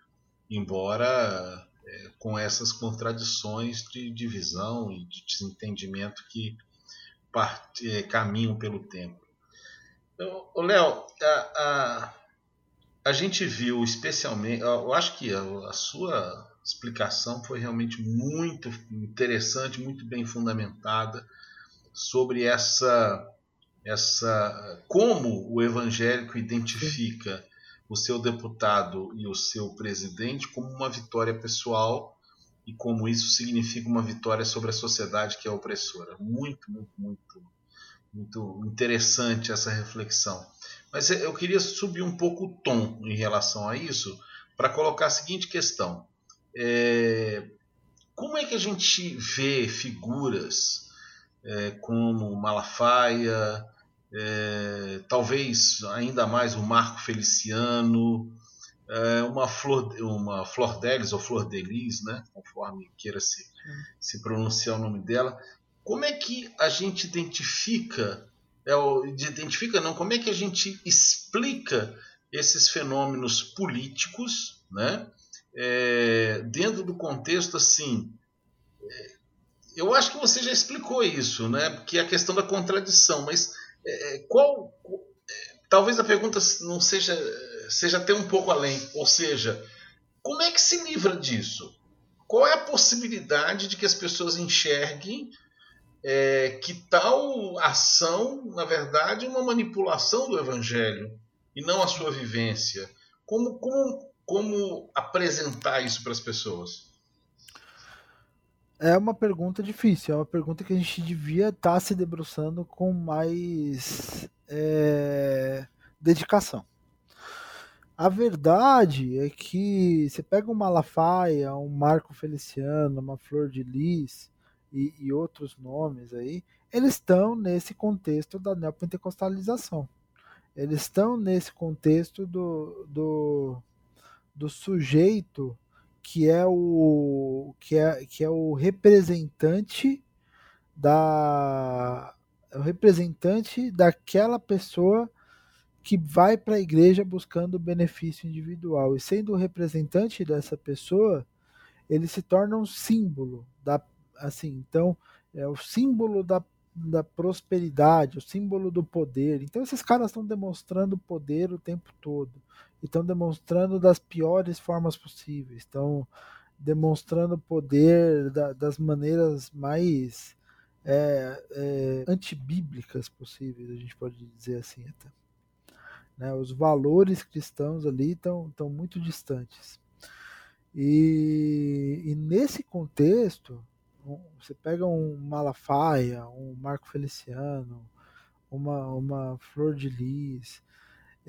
Embora é, com essas contradições de divisão e de desentendimento que é, caminham pelo tempo. Então, Léo, a, a, a, gente viu especialmente, eu acho que a, a sua explicação foi realmente muito interessante, muito bem fundamentada sobre essa essa como o evangélico identifica o seu deputado e o seu presidente como uma vitória pessoal e como isso significa uma vitória sobre a sociedade que é opressora. Muito, muito, muito, muito interessante essa reflexão. Mas eu queria subir um pouco o tom em relação a isso para colocar a seguinte questão. É, como é que a gente vê figuras é, como Malafaia, é, talvez ainda mais o Marco Feliciano, é, uma Flor, uma Flor Delis ou Flor Delis, né, conforme queira se, se pronunciar o nome dela. Como é que a gente identifica, é, identifica não, como é que a gente explica esses fenômenos políticos, né? É, dentro do contexto assim. É, eu acho que você já explicou isso, né? Que é a questão da contradição, mas é, é qual. É, talvez a pergunta não seja, seja até um pouco além. Ou seja, como é que se livra disso? Qual é a possibilidade de que as pessoas enxerguem é, que tal ação, na verdade, é uma manipulação do evangelho e não a sua vivência? Como, como, como apresentar isso para as pessoas? É uma pergunta difícil, é uma pergunta que a gente devia estar tá se debruçando com mais é, dedicação. A verdade é que você pega um Malafaia, um Marco Feliciano, uma Flor de Lis e, e outros nomes aí, eles estão nesse contexto da neopentecostalização. Eles estão nesse contexto do, do, do sujeito que é o que é, que é o representante da o representante daquela pessoa que vai para a igreja buscando benefício individual e sendo o representante dessa pessoa, ele se torna um símbolo da assim, então é o símbolo da, da prosperidade, o símbolo do poder. Então esses caras estão demonstrando poder o tempo todo, estão demonstrando das piores formas possíveis, estão demonstrando poder da, das maneiras mais é, é, antibíblicas possíveis, a gente pode dizer assim até. Né? Os valores cristãos ali estão muito distantes. E, e, nesse contexto, você pega um Malafaia, um Marco Feliciano, uma, uma Flor de Lis,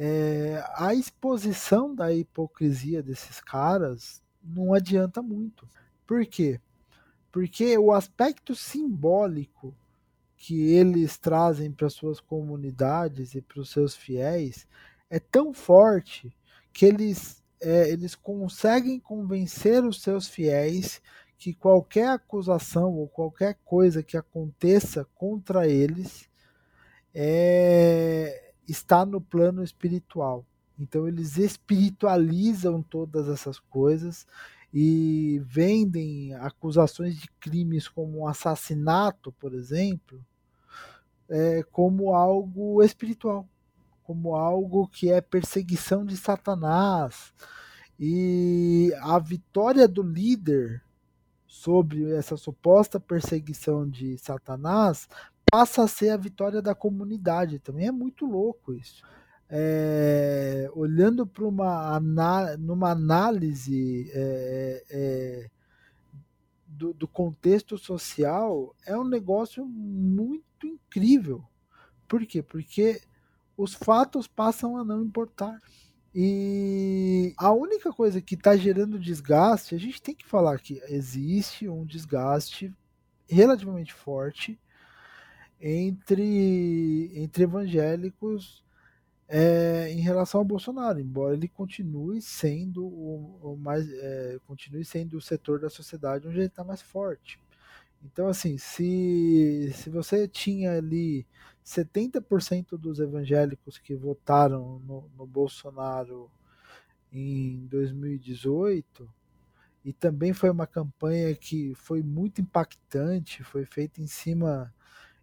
é, a exposição da hipocrisia desses caras não adianta muito. Por quê? Porque o aspecto simbólico que eles trazem para suas comunidades e para os seus fiéis é tão forte que eles, é, eles conseguem convencer os seus fiéis que qualquer acusação ou qualquer coisa que aconteça contra eles é, está no plano espiritual. Então eles espiritualizam todas essas coisas e vendem acusações de crimes como um assassinato, por exemplo, é, como algo espiritual, como algo que é perseguição de Satanás. E a vitória do líder sobre essa suposta perseguição de Satanás passa a ser a vitória da comunidade. Também é muito louco isso é, olhando para uma numa análise é, é, do, do, contexto social, é um negócio muito incrível. Por quê? Porque os fatos passam a não importar. E a única coisa que está gerando desgaste, a gente tem que falar que existe um desgaste relativamente forte entre, entre evangélicos é, em relação ao Bolsonaro, embora ele continue sendo o, o mais é, continue sendo o setor da sociedade onde ele está mais forte. Então, assim, se, se você tinha ali 70% dos evangélicos que votaram no, no Bolsonaro em 2018, e também foi uma campanha que foi muito impactante, foi feita em cima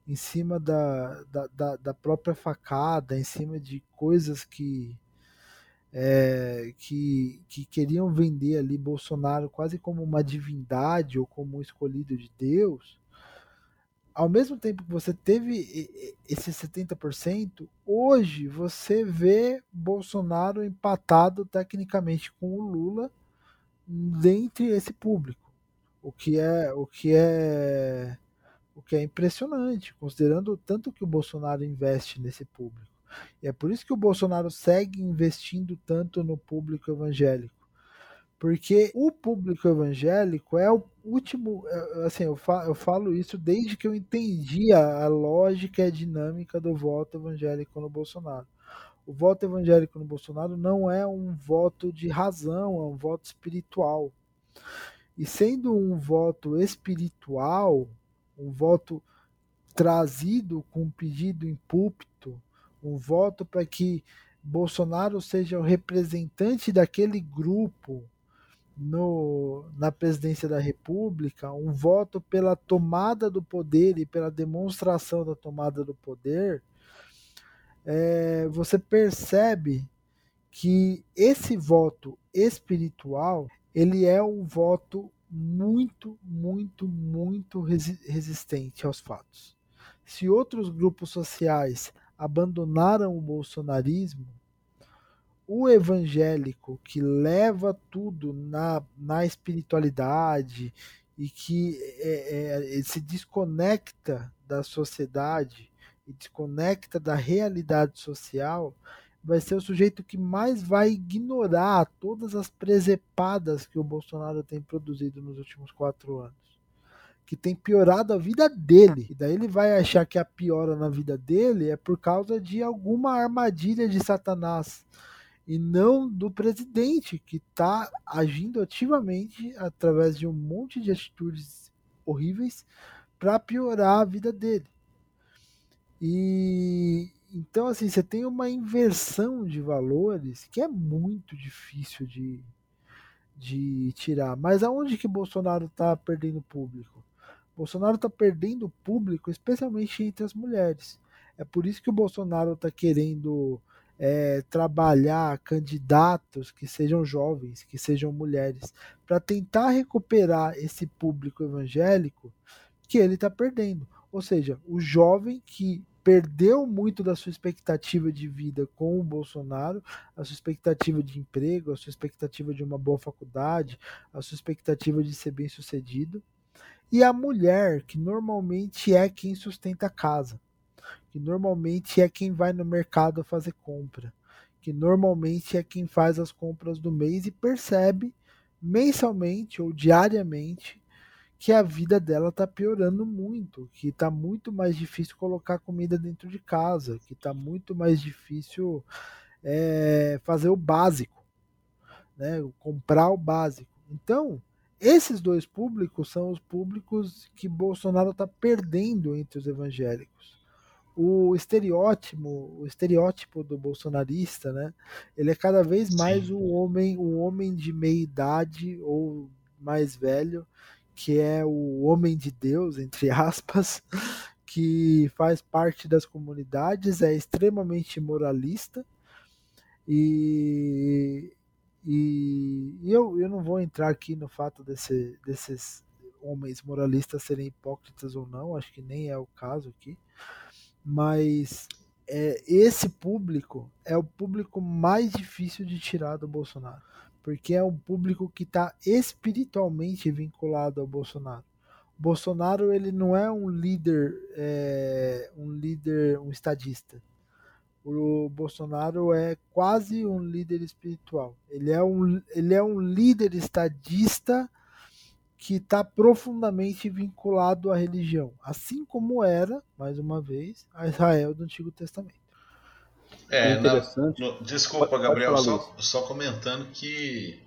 em cima da, da, da, da própria facada, em cima de coisas que, é, que, que queriam vender ali Bolsonaro quase como uma divindade ou como um escolhido de Deus, ao mesmo tempo que você teve esse 70%, hoje você vê Bolsonaro empatado tecnicamente com o Lula dentre esse público. O que é o que é o que é impressionante, considerando tanto que o Bolsonaro investe nesse público. E é por isso que o Bolsonaro segue investindo tanto no público evangélico. Porque o público evangélico é o último. É, assim, eu falo, eu falo isso desde que eu entendi a, a lógica e a dinâmica do voto evangélico no Bolsonaro. O voto evangélico no Bolsonaro não é um voto de razão, é um voto espiritual. E sendo um voto espiritual, um voto trazido com um pedido em púlpito, um voto para que Bolsonaro seja o representante daquele grupo no, na presidência da República, um voto pela tomada do poder e pela demonstração da tomada do poder, é, você percebe que esse voto espiritual ele é um voto muito, muito, muito resi resistente aos fatos. Se outros grupos sociais abandonaram o bolsonarismo, o evangélico que leva tudo na, na espiritualidade e que é, é, se desconecta da sociedade e desconecta da realidade social, vai ser o sujeito que mais vai ignorar todas as presepadas que o Bolsonaro tem produzido nos últimos quatro anos. Que tem piorado a vida dele. E daí ele vai achar que a piora na vida dele é por causa de alguma armadilha de Satanás. E não do presidente, que está agindo ativamente através de um monte de atitudes horríveis para piorar a vida dele. E então, assim, você tem uma inversão de valores que é muito difícil de, de tirar. Mas aonde que Bolsonaro está perdendo público? Bolsonaro está perdendo público, especialmente entre as mulheres. É por isso que o Bolsonaro está querendo é, trabalhar candidatos que sejam jovens, que sejam mulheres, para tentar recuperar esse público evangélico que ele está perdendo. Ou seja, o jovem que perdeu muito da sua expectativa de vida com o Bolsonaro, a sua expectativa de emprego, a sua expectativa de uma boa faculdade, a sua expectativa de ser bem sucedido, e a mulher, que normalmente é quem sustenta a casa, que normalmente é quem vai no mercado fazer compra, que normalmente é quem faz as compras do mês e percebe mensalmente ou diariamente que a vida dela está piorando muito, que está muito mais difícil colocar comida dentro de casa, que está muito mais difícil é, fazer o básico, né? comprar o básico. Então, esses dois públicos são os públicos que Bolsonaro está perdendo entre os evangélicos. O estereótipo, o estereótipo do bolsonarista, né? Ele é cada vez mais o homem, o homem de meia idade ou mais velho que é o homem de Deus, entre aspas, que faz parte das comunidades, é extremamente moralista. E, e, e eu, eu não vou entrar aqui no fato desse, desses homens moralistas serem hipócritas ou não, acho que nem é o caso aqui, mas é, esse público é o público mais difícil de tirar do Bolsonaro porque é um público que está espiritualmente vinculado ao Bolsonaro. O Bolsonaro ele não é um líder, é, um líder, um estadista. O Bolsonaro é quase um líder espiritual. Ele é um, ele é um líder estadista que está profundamente vinculado à religião, assim como era, mais uma vez, a Israel do Antigo Testamento. É, é interessante. Na, no, desculpa, pode, Gabriel, pode só, só comentando que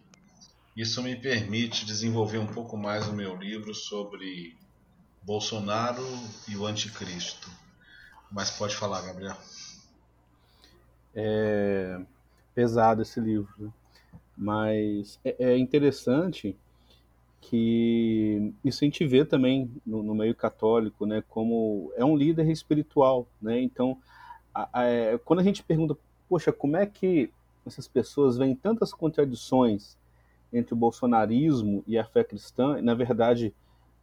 isso me permite desenvolver um pouco mais o meu livro sobre Bolsonaro e o anticristo. Mas pode falar, Gabriel. É pesado esse livro, né? mas é, é, interessante que isso a gente vê também no, no meio católico, né? Como é um líder espiritual, né? Então é, quando a gente pergunta, poxa, como é que essas pessoas veem tantas contradições entre o bolsonarismo e a fé cristã, na verdade,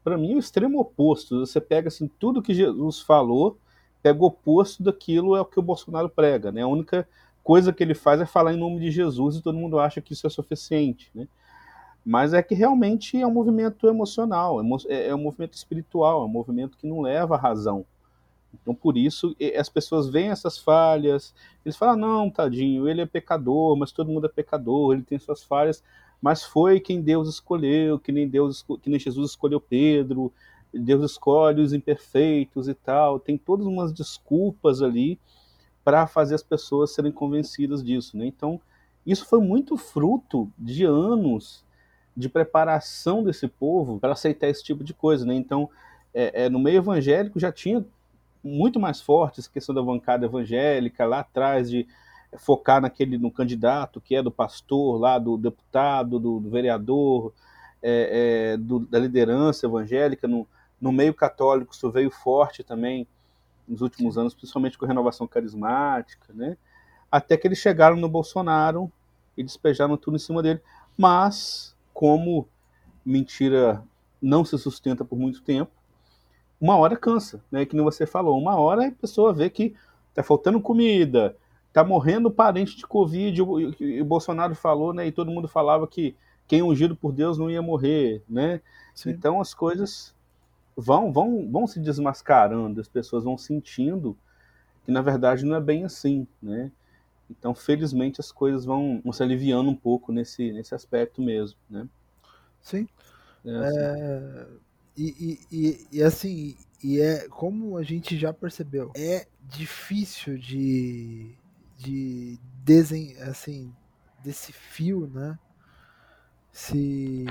para mim é o extremo oposto. Você pega assim, tudo que Jesus falou, pega o oposto daquilo é o que o Bolsonaro prega, né? A única coisa que ele faz é falar em nome de Jesus e todo mundo acha que isso é suficiente, né? Mas é que realmente é um movimento emocional, é, é um movimento espiritual, é um movimento que não leva à razão. Então, por isso, as pessoas veem essas falhas, eles falam: não, tadinho, ele é pecador, mas todo mundo é pecador, ele tem suas falhas, mas foi quem Deus escolheu, que nem Deus, que nem Jesus escolheu Pedro, Deus escolhe os imperfeitos e tal. Tem todas umas desculpas ali para fazer as pessoas serem convencidas disso, né? Então, isso foi muito fruto de anos de preparação desse povo para aceitar esse tipo de coisa, né? Então, é, é, no meio evangélico já tinha muito mais forte essa questão da bancada evangélica lá atrás de focar naquele no candidato que é do pastor lá do deputado do, do vereador é, é, do, da liderança evangélica. No, no meio católico isso veio forte também nos últimos anos principalmente com a renovação carismática né? Até que eles chegaram no Bolsonaro e despejaram tudo em cima dele. Mas como mentira não se sustenta por muito tempo uma hora cansa, né? Que nem você falou, uma hora a pessoa vê que tá faltando comida, tá morrendo parente de Covid, e o Bolsonaro falou, né? E todo mundo falava que quem ungido por Deus não ia morrer, né? Sim. Então as coisas vão, vão, vão se desmascarando, as pessoas vão sentindo que na verdade não é bem assim, né? Então, felizmente, as coisas vão, vão se aliviando um pouco nesse, nesse aspecto mesmo, né? Sim. É, assim. é, e, e, e, assim, e é como a gente já percebeu, é difícil de, de desen, assim, desse fio, né? Se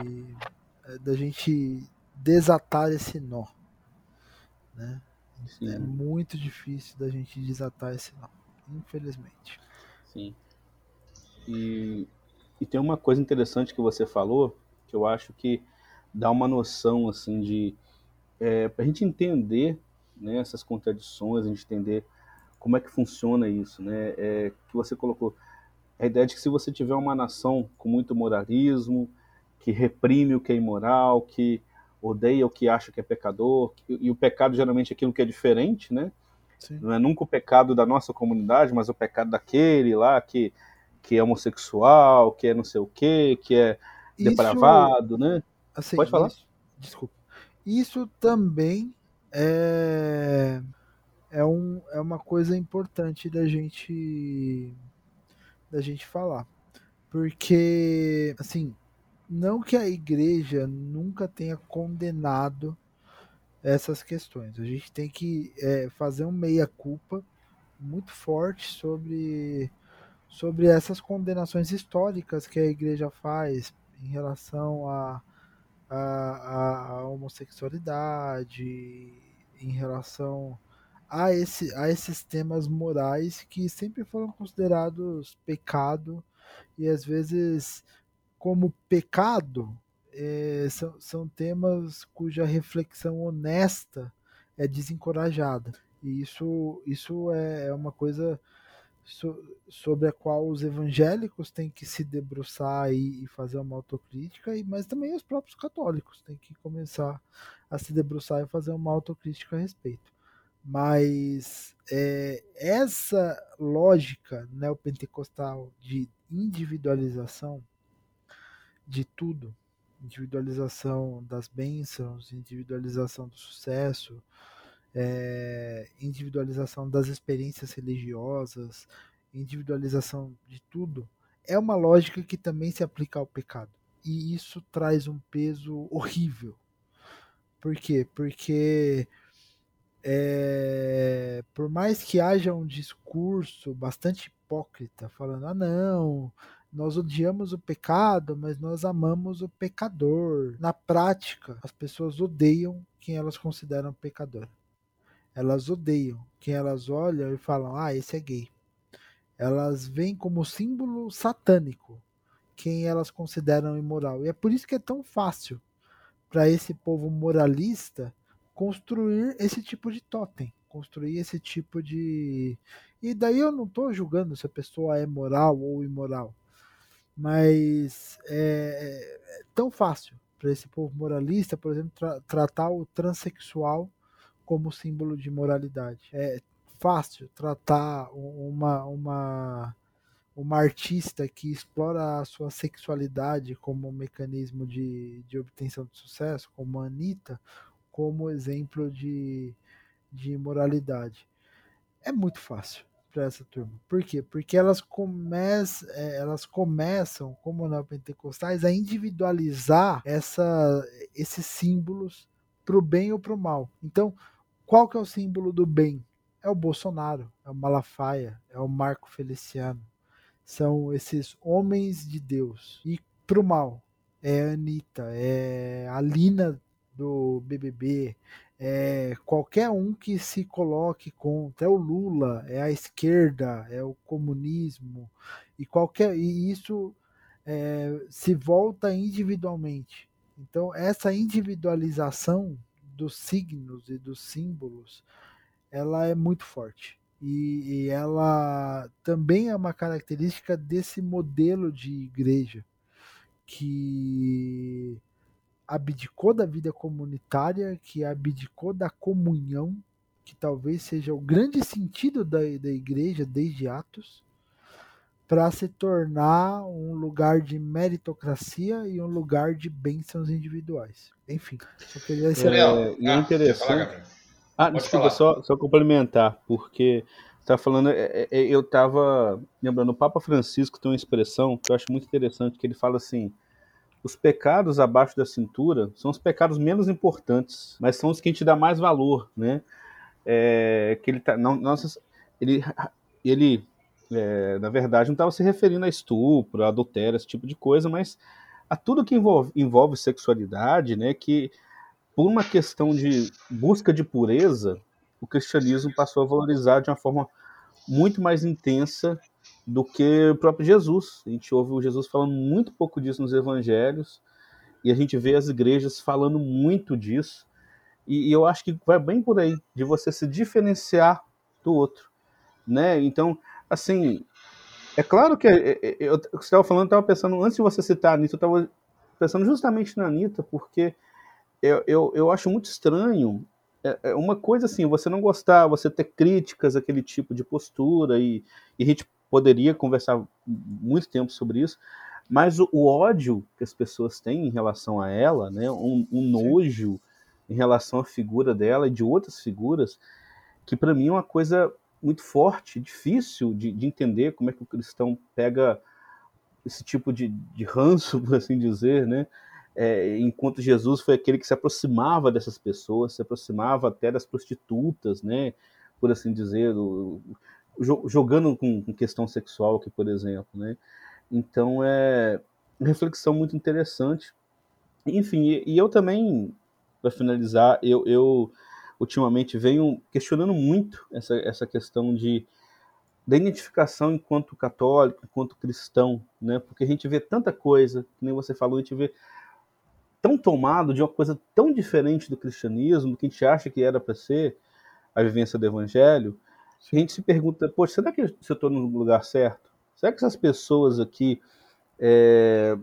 é, da gente desatar esse nó, né? Sim. É muito difícil da gente desatar esse nó, infelizmente. Sim. E, e tem uma coisa interessante que você falou, que eu acho que dá uma noção assim de é, para a gente entender né, essas contradições, a gente entender como é que funciona isso, né? É, que você colocou a ideia de que se você tiver uma nação com muito moralismo, que reprime o que é imoral, que odeia o que acha que é pecador, e o pecado geralmente é aquilo que é diferente, né? Sim. Não é nunca o pecado da nossa comunidade, mas o pecado daquele lá que, que é homossexual, que é não sei o quê, que é isso, depravado, né? Assim, Pode falar? Isso, desculpa. Isso também é, é, um, é uma coisa importante da gente da gente falar. Porque, assim, não que a igreja nunca tenha condenado essas questões. A gente tem que é, fazer um meia-culpa muito forte sobre, sobre essas condenações históricas que a igreja faz em relação a a, a, a homossexualidade, em relação a, esse, a esses temas morais que sempre foram considerados pecado e às vezes como pecado é, são, são temas cuja reflexão honesta é desencorajada. E isso, isso é, é uma coisa so, sobre a qual os evangélicos têm que se debruçar e, e, fazer uma autocrítica, e, mas também os próprios católicos têm que começar a se debruçar e fazer uma autocrítica a respeito. Mas é, essa lógica neopentecostal de individualização de tudo, individualização das bênçãos, individualização do sucesso, é, individualização das experiências religiosas, individualização de tudo, é uma lógica que também se aplica ao pecado. E isso traz um peso horrível. Por quê? Porque é, por mais que haja um discurso bastante hipócrita, falando, ah não, nós odiamos o pecado, mas nós amamos o pecador. Na prática, as pessoas odeiam quem elas consideram pecador. Elas odeiam. Quem elas olham e falam, ah, esse é gay. Elas veem como símbolo satânico quem elas consideram imoral. E é por isso que é tão fácil para esse povo moralista construir esse tipo de totem, construir esse tipo de. E daí eu não estou julgando se a pessoa é moral ou imoral, mas é, é tão fácil para esse povo moralista, por exemplo, tra tratar o transexual como símbolo de moralidade. É fácil tratar uma, uma, uma artista que explora a sua sexualidade como um mecanismo de, de obtenção de sucesso, como a Anitta, como exemplo de, de moralidade. É muito fácil para essa turma. Por quê? Porque elas, come é, elas começam, como neopentecostais, a individualizar essa, esses símbolos para o bem ou para o mal. Então, qual que é o símbolo do bem? É o Bolsonaro, é o Malafaia, é o Marco Feliciano. São esses homens de Deus. E pro mal, é a Anitta, é a Lina do BBB, é qualquer um que se coloque contra, é o Lula, é a esquerda, é o comunismo, e qualquer e isso é, se volta individualmente. Então essa individualização dos signos e dos símbolos, ela é muito forte. E, e ela também é uma característica desse modelo de igreja que abdicou da vida comunitária, que abdicou da comunhão, que talvez seja o grande sentido da, da igreja desde Atos, para se tornar um lugar de meritocracia e um lugar de bênçãos individuais. Enfim, só queria ser... É, é interessante. ah, desculpa, só, só complementar, porque tá falando, é, é, eu estava lembrando, o Papa Francisco tem uma expressão que eu acho muito interessante, que ele fala assim, os pecados abaixo da cintura são os pecados menos importantes, mas são os que a gente dá mais valor, né? É, que ele tá, não, nossa, ele, ele é, na verdade, não estava se referindo a estupro, a adultério, esse tipo de coisa, mas a tudo que envolve, envolve sexualidade, né? Que por uma questão de busca de pureza, o cristianismo passou a valorizar de uma forma muito mais intensa do que o próprio Jesus. A gente ouve o Jesus falando muito pouco disso nos evangelhos e a gente vê as igrejas falando muito disso. E, e eu acho que vai bem por aí, de você se diferenciar do outro, né? Então, assim, é claro que é, é, eu, eu, você estava falando, eu estava pensando, antes de você citar a Anitta, eu estava pensando justamente na Anitta, porque eu, eu, eu acho muito estranho é, é uma coisa assim, você não gostar, você ter críticas àquele tipo de postura, e, e a gente poderia conversar muito tempo sobre isso, mas o, o, ódio que as pessoas têm em relação a ela, né, um, um nojo em relação à figura dela e de outras figuras, que para mim é uma coisa muito forte, difícil de, de, entender como é que o cristão pega esse tipo de, de ranço, por assim dizer, né? é, enquanto Jesus foi aquele que se aproximava dessas pessoas, se aproximava até das prostitutas, né, por assim dizer, jogando com, com, questão sexual aqui, por exemplo, né. Então é reflexão muito interessante. Enfim, e, e eu também, para finalizar, eu, eu ultimamente venho questionando muito essa, essa questão de da identificação enquanto católico, enquanto cristão, né? Porque a gente vê tanta coisa, que nem você falou, a gente vê tão tomado de uma coisa tão diferente do cristianismo, do que a gente acha que era para ser a vivência do evangelho, a gente se pergunta, poxa, será que eu estou no lugar certo? Será que essas pessoas aqui é,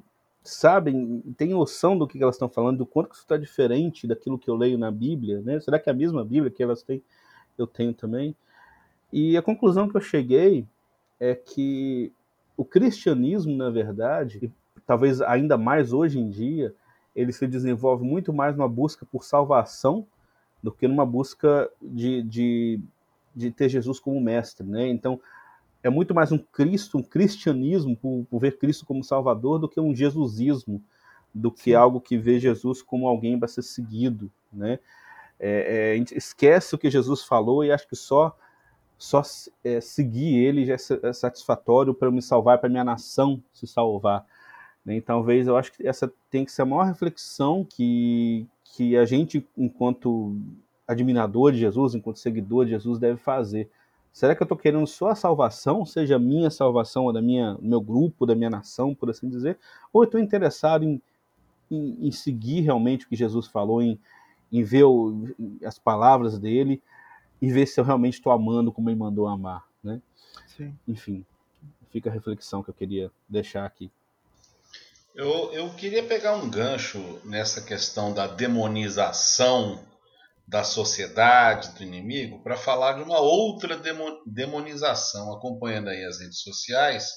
sabem, têm noção do que elas estão falando, do quanto isso está diferente daquilo que eu leio na Bíblia? Né? Será que é a mesma Bíblia que elas têm, eu tenho também? E a conclusão que eu cheguei é que o cristianismo, na verdade, talvez ainda mais hoje em dia, ele se desenvolve muito mais numa busca por salvação do que numa busca de, de, de ter Jesus como mestre, né? Então, é muito mais um Cristo, um cristianismo, por, por ver Cristo como Salvador, do que um Jesusismo, do que Sim. algo que vê Jesus como alguém para ser seguido, né? É, é, a gente esquece o que Jesus falou e acha que só só é, seguir ele já é satisfatório para me salvar, para minha nação se salvar. Né? Então, talvez eu acho que essa tem que ser a maior reflexão que, que a gente, enquanto admirador de Jesus, enquanto seguidor de Jesus, deve fazer. Será que eu estou querendo só a salvação, seja a minha salvação, ou da minha, meu grupo, da minha nação, por assim dizer, ou eu estou interessado em, em, em, seguir realmente o que Jesus falou, em, em ver o, as palavras dele e ver se eu realmente estou amando como ele mandou amar, né? Sim. Enfim, fica a reflexão que eu queria deixar aqui. Eu, eu queria pegar um gancho nessa questão da demonização da sociedade, do inimigo, para falar de uma outra demonização. Acompanhando aí as redes sociais,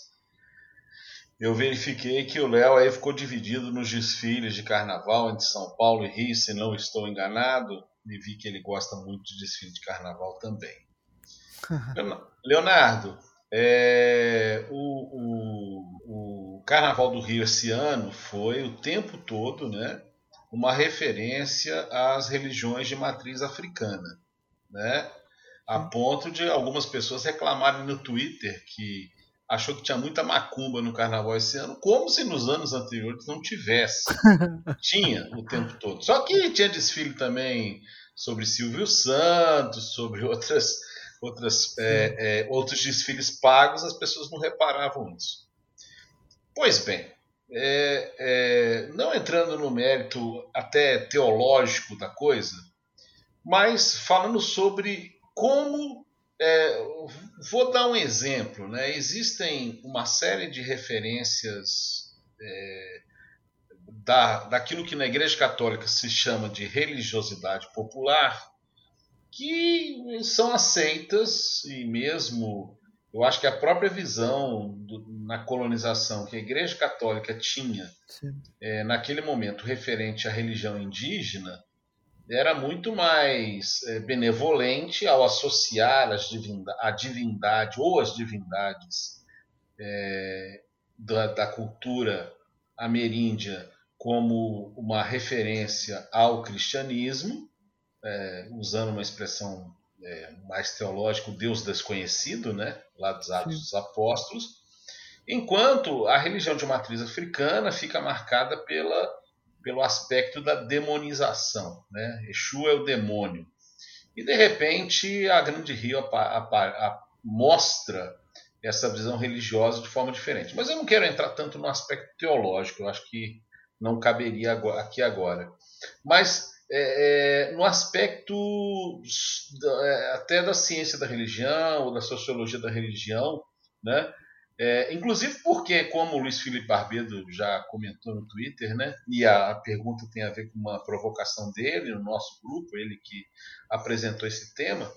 eu verifiquei que o Léo aí ficou dividido nos desfiles de carnaval entre São Paulo e Rio, se não estou enganado, e vi que ele gosta muito de desfile de carnaval também. Leonardo, é, o, o, o, Carnaval do Rio esse ano foi o tempo todo né, uma referência às religiões de matriz africana. Né, a ponto de algumas pessoas reclamarem no Twitter que achou que tinha muita macumba no carnaval esse ano, como se nos anos anteriores não tivesse. tinha o tempo todo. Só que tinha desfile também sobre Silvio Santos, sobre outras outras, é, é, outros desfiles pagos, as pessoas não reparavam nisso. Pois bem, é, é, não entrando no mérito até teológico da coisa, mas falando sobre como. É, vou dar um exemplo. Né? Existem uma série de referências é, da, daquilo que na Igreja Católica se chama de religiosidade popular, que são aceitas e mesmo eu acho que a própria visão do, na colonização que a Igreja Católica tinha é, naquele momento referente à religião indígena era muito mais é, benevolente ao associar as divindade, a divindade ou as divindades é, da, da, cultura ameríndia como uma referência ao cristianismo, é, usando uma expressão é, mais teológica, o Deus desconhecido, né, lá dos Atos dos Apóstolos, enquanto a religião de matriz africana fica marcada pela pelo aspecto da demonização. Né? Exu é o demônio. E de repente a Grande Rio mostra essa visão religiosa de forma diferente. Mas eu não quero entrar tanto no aspecto teológico, eu acho que não caberia aqui agora. Mas é, é, no aspecto é, até da ciência da religião, ou da sociologia da religião, né? É, inclusive porque, como o Luiz Felipe Barbedo já comentou no Twitter, né, e a, pergunta tem a ver com uma provocação dele no nosso grupo, ele que apresentou esse tema,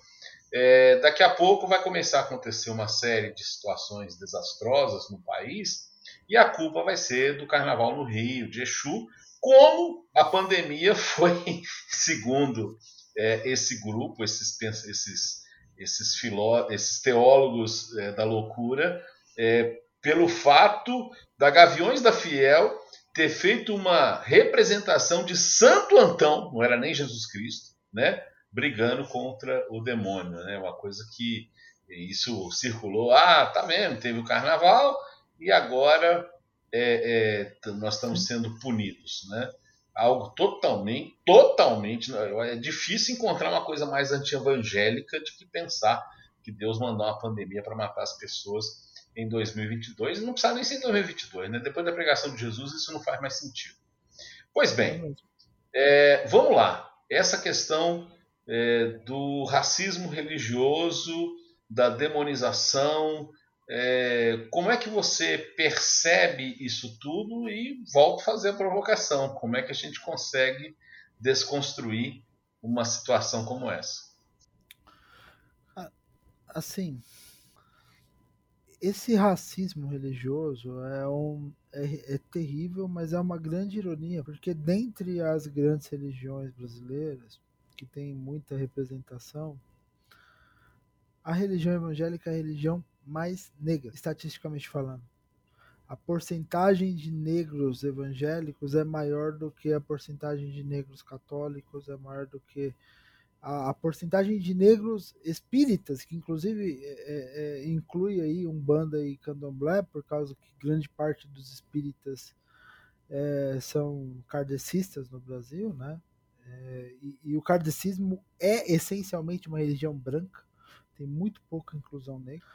é, daqui a pouco vai começar a acontecer uma série de situações desastrosas no país e a culpa vai ser do Carnaval no Rio, de Exu, como a pandemia foi, segundo é, esse grupo, esses, esses, esses, filó, esses teólogos é, da loucura, é, pelo fato da Gaviões da Fiel ter feito uma representação de Santo Antão, não era nem Jesus Cristo, né, brigando contra o demônio, né, uma coisa que isso circulou, ah, tá vendo, teve o carnaval e agora é, é, nós estamos sendo punidos, né? Algo totalmente, totalmente, é difícil encontrar uma coisa mais anti-evangélica de que pensar que Deus mandou uma pandemia para matar as pessoas em 2022, não precisa nem ser em 2022, né? Depois da pregação de Jesus, isso não faz mais sentido. Pois bem, é, vamos lá. Essa questão é, do racismo religioso, da demonização, é, como é que você percebe isso tudo e volto a fazer a provocação? Como é que a gente consegue desconstruir uma situação como essa? Assim, esse racismo religioso é, um, é, é, terrível, mas é uma grande ironia, porque dentre as grandes religiões brasileiras, que tem muita representação, a religião evangélica é a religião mais negra, estatisticamente falando. A porcentagem de negros evangélicos é maior do que a porcentagem de negros católicos, é maior do que a, a porcentagem de negros espíritas, que inclusive é, é, é, inclui aí Umbanda e Candomblé, por causa que grande parte dos espíritas é, são kardecistas no Brasil, né? É, e, e, o kardecismo é essencialmente uma religião branca, tem muito pouca inclusão negra,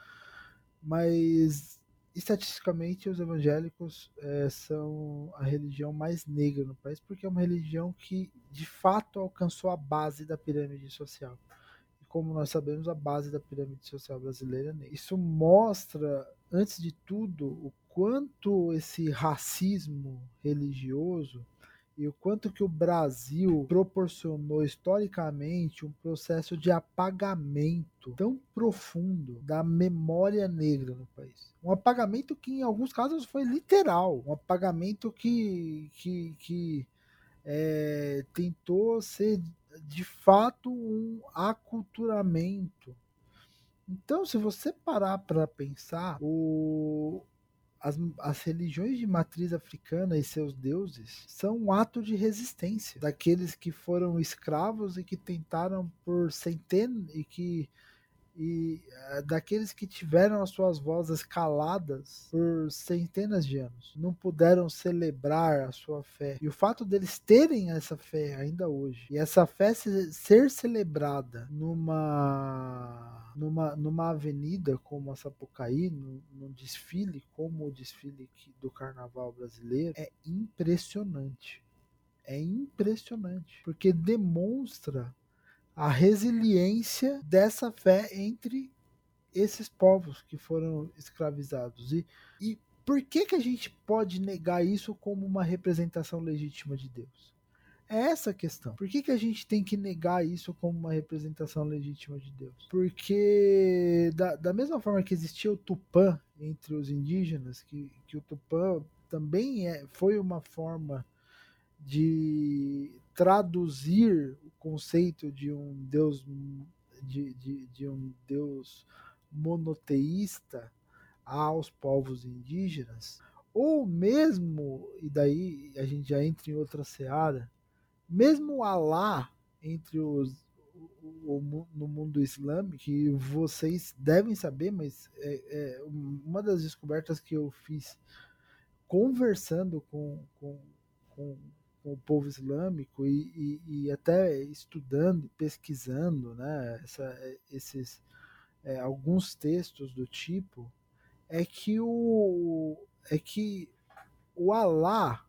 mas estatisticamente os evangélicos é, são a religião mais negra no país, porque é uma religião que de fato alcançou a base da pirâmide social. E como nós sabemos, a base da pirâmide social brasileira é negra. Isso mostra, antes de tudo, o quanto esse racismo religioso e o quanto que o Brasil proporcionou historicamente um processo de apagamento tão profundo da memória negra no país. Um apagamento que em alguns casos foi literal, um apagamento que, que, que é, tentou ser de fato um aculturamento. Então, se você parar para pensar, o, as, as religiões de matriz africana e seus deuses são um ato de resistência daqueles que foram escravos e que tentaram por centenas e que e uh, daqueles que tiveram as suas vozes caladas por centenas de anos, não puderam celebrar a sua fé. E o fato deles terem essa fé ainda hoje, e essa fé ser celebrada numa numa, numa avenida como a Sapucaí, num, num desfile como o desfile do carnaval brasileiro, é impressionante. É impressionante, porque demonstra a resiliência dessa fé entre esses povos que foram escravizados. E, e por que, que a gente pode negar isso como uma representação legítima de Deus? É essa a questão. Por que, que a gente tem que negar isso como uma representação legítima de Deus? Porque, da, da mesma forma que existia o Tupã entre os indígenas, que, que o Tupã também é, foi uma forma de traduzir o conceito de um Deus de, de, de um Deus monoteísta aos povos indígenas, ou mesmo, e daí a gente já entra em outra seara, mesmo Alá entre os no mundo islâmico, que vocês devem saber, mas é, é, uma das descobertas que eu fiz conversando com, com, com, com o povo islâmico e, e, e, até estudando, pesquisando né, essa, esses é, alguns textos do tipo, é que o é que o Alá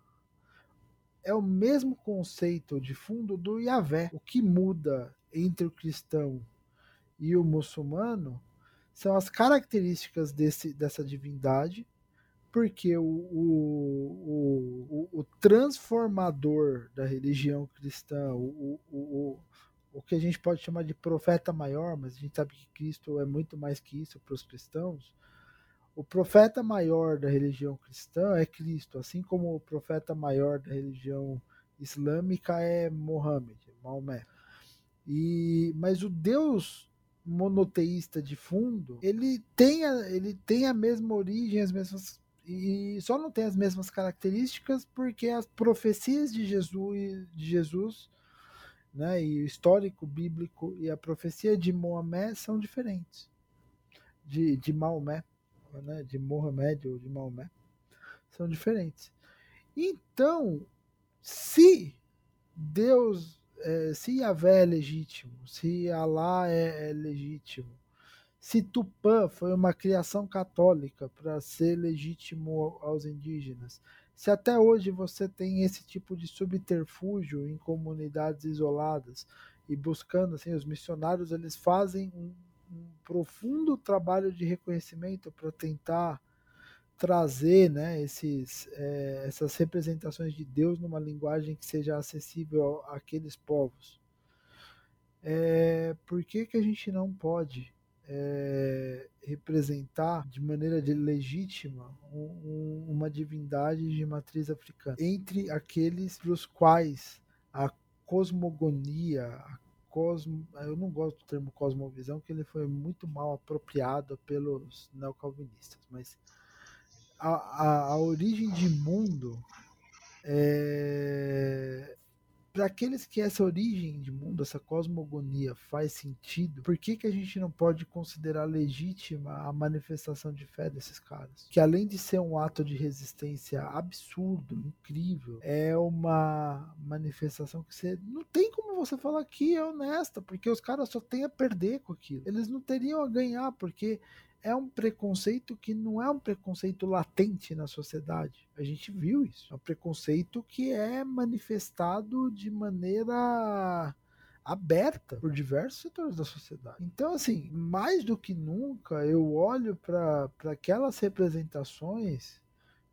é o mesmo conceito de fundo do Yahvé. O que muda entre o cristão e o muçulmano são as características desse, dessa divindade, porque o, o, o, o transformador da religião cristã, o, o, o que a gente pode chamar de profeta maior, mas a gente sabe que Cristo é muito mais que isso para os cristãos, o profeta maior da religião cristã é Cristo, assim como o profeta maior da religião islâmica é Mohammed, Maomé. E, mas o Deus monoteísta de fundo, ele tem a, ele tem a mesma origem, as mesmas e só não tem as mesmas características porque as profecias de Jesus, de Jesus né, e o histórico bíblico e a profecia de Mohamé são diferentes. De, de Maomé né, de Mohamed ou de Maomé, são diferentes. Então, se Deus, é, se Yahvé é legítimo, se Alá é, é legítimo, se Tupã foi uma criação católica para ser legítimo aos indígenas, se até hoje você tem esse tipo de subterfúgio em comunidades isoladas e buscando assim, os missionários eles fazem um, um profundo trabalho de reconhecimento para tentar trazer né, esses, é, essas representações de Deus numa linguagem que seja acessível àqueles povos. É, por que, que a gente não pode é, representar de maneira de legítima um, uma divindade de matriz africana. Entre aqueles para os quais a cosmogonia, a cosmo, eu não gosto do termo cosmovisão, que ele foi muito mal apropriado pelos neocalvinistas, mas a, a, a origem de mundo é, para aqueles que essa origem de mundo, essa cosmogonia faz sentido, por que, que a gente não pode considerar legítima a manifestação de fé desses caras? Que além de ser um ato de resistência absurdo, incrível, é uma manifestação que você não tem como você falar que é honesta, porque os caras só têm a perder com aquilo. Eles não teriam a ganhar, porque é um preconceito que não é um preconceito latente na sociedade. A gente viu isso. É um preconceito que é manifestado de maneira aberta por diversos setores da sociedade. Então, assim, mais do que nunca, eu olho para aquelas representações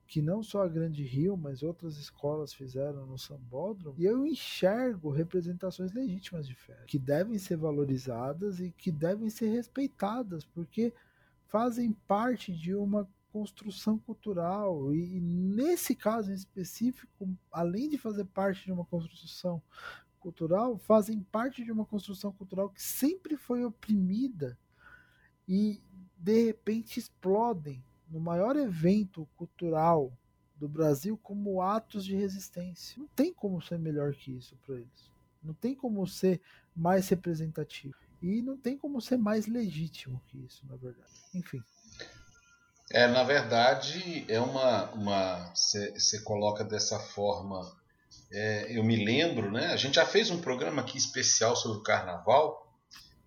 que não só a Grande Rio, mas outras escolas fizeram no Sambódromo, e eu enxergo representações legítimas de fé, que devem ser valorizadas e que devem ser respeitadas, porque fazem parte de uma construção cultural e, nesse caso em específico, além de fazer parte de uma construção cultural, fazem parte de uma construção cultural que sempre foi oprimida e de repente explodem no maior evento cultural do Brasil como atos de resistência. Não tem como ser melhor que isso para eles. Não tem como ser mais representativo. E não tem como ser mais legítimo que isso, na verdade. Enfim. É, na verdade, é uma. uma Você coloca dessa forma. É, eu me lembro, né? A gente já fez um programa aqui especial sobre o carnaval,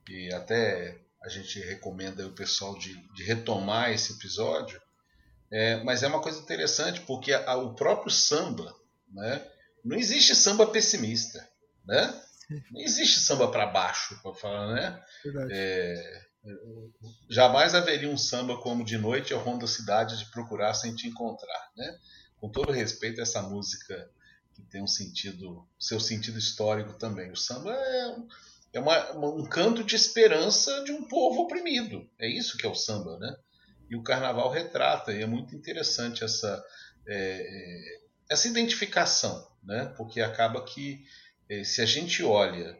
e até a gente recomenda o pessoal de, de retomar esse episódio. É, mas é uma coisa interessante, porque a, o próprio samba, né? Não existe samba pessimista, né? Não existe samba para baixo, para falar, né? É, jamais haveria um samba como De Noite eu rondo a cidade de procurar sem te encontrar, né? Com todo respeito a essa música que tem um sentido, seu sentido histórico também. O samba é, é uma, um canto de esperança de um povo oprimido. É isso que é o samba, né? E o carnaval retrata, e é muito interessante essa, é, é essa identificação, né? Porque acaba que se a gente olha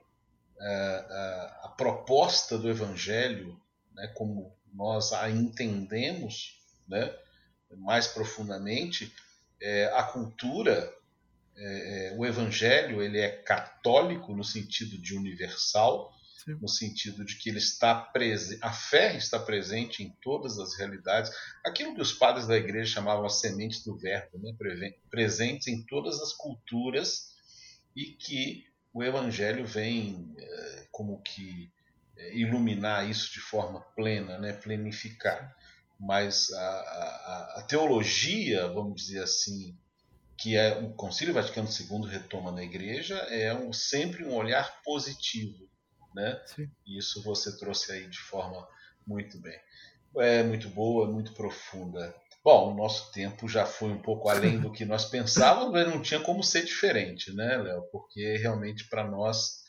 a, a, a proposta do Evangelho, né, como nós a entendemos né, mais profundamente, é, a cultura, é, o Evangelho, ele é católico no sentido de universal, Sim. no sentido de que ele está a fé está presente em todas as realidades, aquilo que os padres da igreja chamavam as sementes do verbo, né, presentes em todas as culturas e que o Evangelho vem é, como que é, iluminar isso de forma plena, né, plenificar. Mas a, a, a teologia, vamos dizer assim, que é o Concílio Vaticano II retoma na Igreja, é um, sempre um olhar positivo, né? Sim. E isso você trouxe aí de forma muito bem. É muito boa, muito profunda. Bom, o nosso tempo já foi um pouco além do que nós pensávamos, mas não tinha como ser diferente, né, Léo? Porque realmente para nós,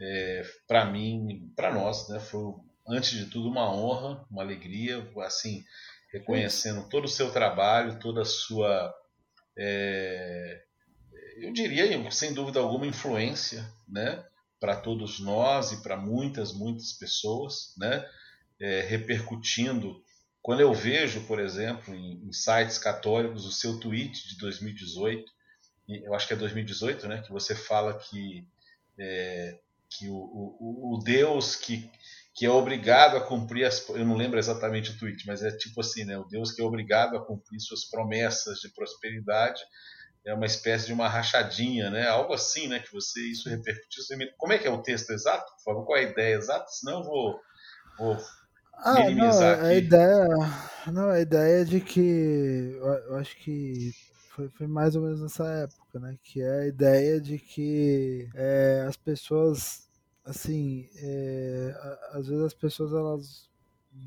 é, para mim, para nós, né, foi antes de tudo uma honra, uma alegria, assim, reconhecendo todo o seu trabalho, toda a sua, é, eu diria, sem dúvida alguma, influência, né, para todos nós e para muitas, muitas pessoas, né, é, repercutindo quando eu vejo, por exemplo, em, em sites católicos, o seu tweet de 2018, eu acho que é 2018, né, que você fala que, é, que o, o, o, Deus que, que é obrigado a cumprir as. Eu não lembro exatamente o tweet, mas é tipo assim, né, o Deus que é obrigado a cumprir suas promessas de prosperidade é uma espécie de uma rachadinha, né? Algo assim, né? Que você isso repercutiu. Como é que é o texto exato? Por favor, qual é a ideia exata? Senão eu vou, vou ah, não, a ideia, não, a ideia é de que eu acho que foi, foi, mais ou menos nessa época, né? Que é a ideia de que é, as pessoas, assim, é, às vezes as pessoas elas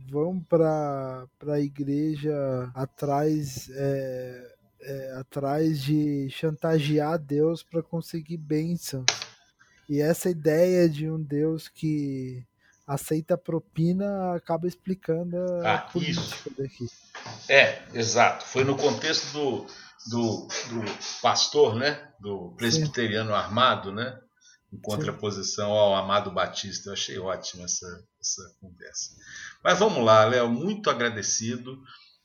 vão para a igreja atrás é, é, atrás de chantagear Deus para conseguir bênçãos. E essa ideia de um Deus que aceita propina acaba explicando a ah, isso. daqui. É, exato. Foi no contexto do, do, do pastor, né? Do presbiteriano Sim. armado, né? Em contraposição Sim. ao Amado Batista. Eu achei ótima essa, essa conversa. Mas vamos lá, Léo, muito agradecido.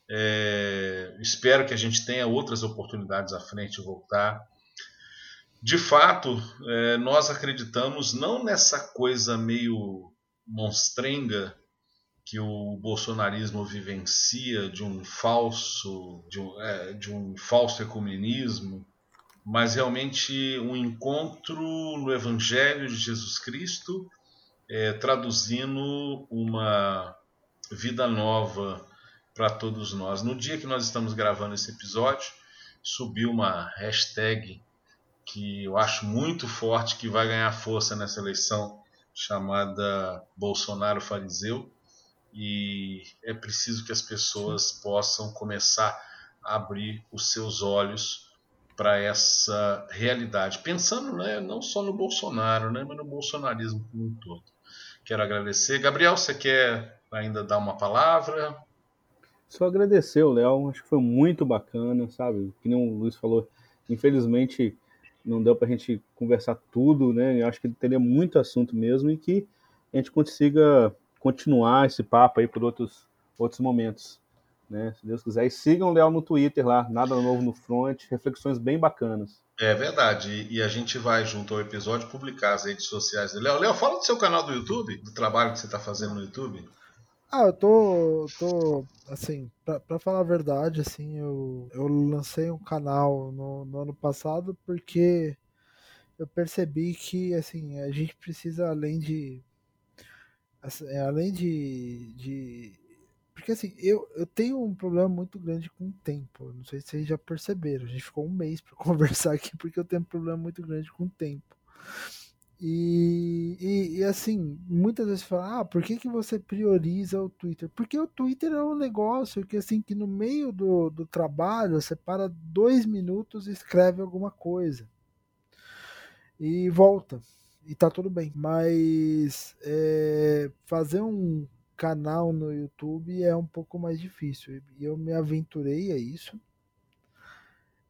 É, espero que a gente tenha outras oportunidades à frente de voltar. De fato, é, nós acreditamos não nessa coisa meio monstrenga que o bolsonarismo vivencia de um falso de um, é, de um falso ecumenismo, mas realmente um encontro no Evangelho de Jesus Cristo, é, traduzindo uma vida nova para todos nós. No dia que nós estamos gravando esse episódio, subiu uma hashtag que eu acho muito forte que vai ganhar força nessa eleição chamada Bolsonaro Fariseu e é preciso que as pessoas possam começar a abrir os seus olhos para essa realidade, pensando né, não só no Bolsonaro, né, mas no bolsonarismo como um todo. Quero agradecer. Gabriel, você quer ainda dar uma palavra? Só agradecer o Léo, acho que foi muito bacana, sabe? Que nem o Luiz falou, infelizmente não deu para a gente conversar tudo, né? Eu acho que teria muito assunto mesmo e que a gente consiga continuar esse papo aí por outros, outros momentos, né? Se Deus quiser. E sigam o Léo no Twitter lá, nada novo no front, reflexões bem bacanas. É verdade, e a gente vai, junto ao episódio, publicar as redes sociais dele. Léo, Léo, fala do seu canal do YouTube, do trabalho que você está fazendo no YouTube. Ah, eu tô, tô assim, pra, pra falar a verdade, assim, eu, eu lancei um canal no, no ano passado porque eu percebi que, assim, a gente precisa, além de, assim, é, além de, de porque assim, eu, eu tenho um problema muito grande com o tempo. Não sei se vocês já perceberam. A gente ficou um mês para conversar aqui porque eu tenho um problema muito grande com o tempo. E, e, e, assim, muitas vezes fala, ah, por que, que você prioriza o Twitter? Porque o Twitter é um negócio que assim, que no meio do, do trabalho você para dois minutos e escreve alguma coisa. E volta. E tá tudo bem. Mas é, fazer um canal no YouTube é um pouco mais difícil. E eu me aventurei a isso.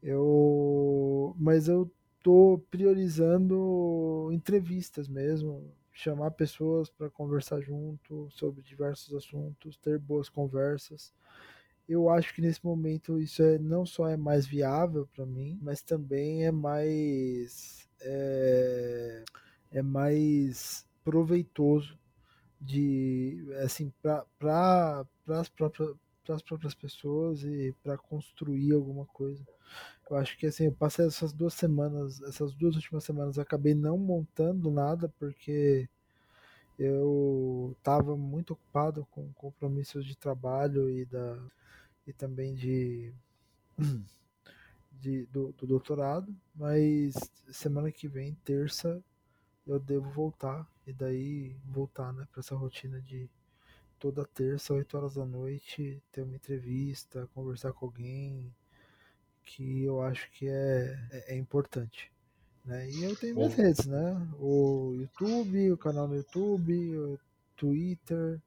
Eu, mas eu tô priorizando entrevistas mesmo, chamar pessoas para conversar junto sobre diversos assuntos, ter boas conversas. Eu acho que nesse momento isso é, não só é mais viável para mim, mas também é mais é, é mais proveitoso de assim para as próprias para as próprias pessoas e para construir alguma coisa. Eu acho que assim, eu passei essas duas semanas, essas duas últimas semanas, acabei não montando nada porque eu estava muito ocupado com compromissos de trabalho e da e também de, de do, do doutorado, mas semana que vem, terça, eu devo voltar e daí voltar, né, para essa rotina de toda terça, 8 horas da noite, ter uma entrevista, conversar com alguém, que eu acho que é, é, é importante. Né? E eu tenho minhas redes, né? O YouTube, o canal no YouTube, o Twitter.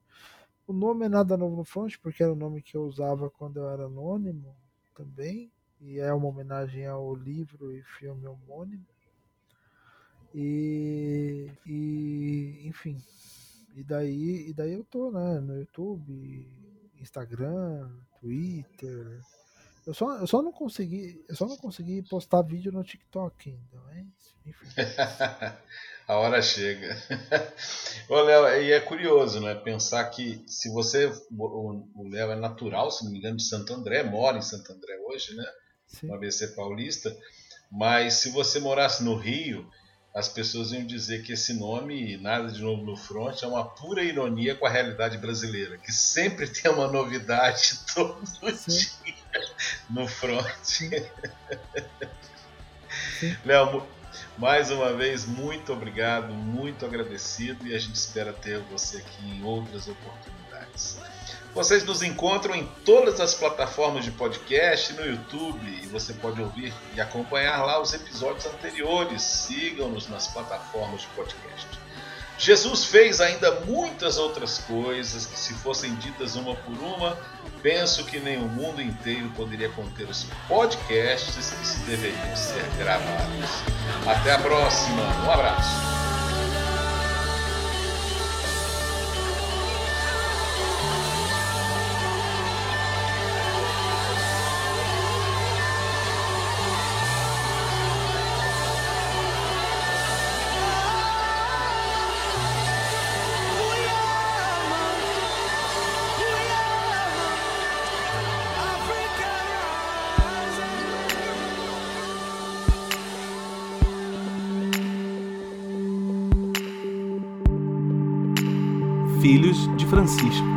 O nome é nada novo no front, porque era o nome que eu usava quando eu era anônimo também. E é uma homenagem ao livro e filme homônimo. E, e enfim, e daí, e daí eu tô, né, no YouTube, Instagram, Twitter. Eu só, eu só não consegui, eu só não consegui postar vídeo no TikTok ainda, mas enfim. A hora chega. Ô, Léo, e é curioso, né? Pensar que se você. O Léo é natural, se não me engano, de Santo André, mora em Santo André hoje, né? Sim. No ABC Paulista. Mas se você morasse no Rio, as pessoas iam dizer que esse nome, Nada de Novo no Front, é uma pura ironia com a realidade brasileira, que sempre tem uma novidade todo Sim. dia no front. Léo, mais uma vez, muito obrigado, muito agradecido e a gente espera ter você aqui em outras oportunidades. Vocês nos encontram em todas as plataformas de podcast, no YouTube, e você pode ouvir e acompanhar lá os episódios anteriores. Sigam-nos nas plataformas de podcast. Jesus fez ainda muitas outras coisas que, se fossem ditas uma por uma, penso que nem o mundo inteiro poderia conter os podcasts que se deveriam ser gravados. Até a próxima, um abraço. Filhos de Francisco.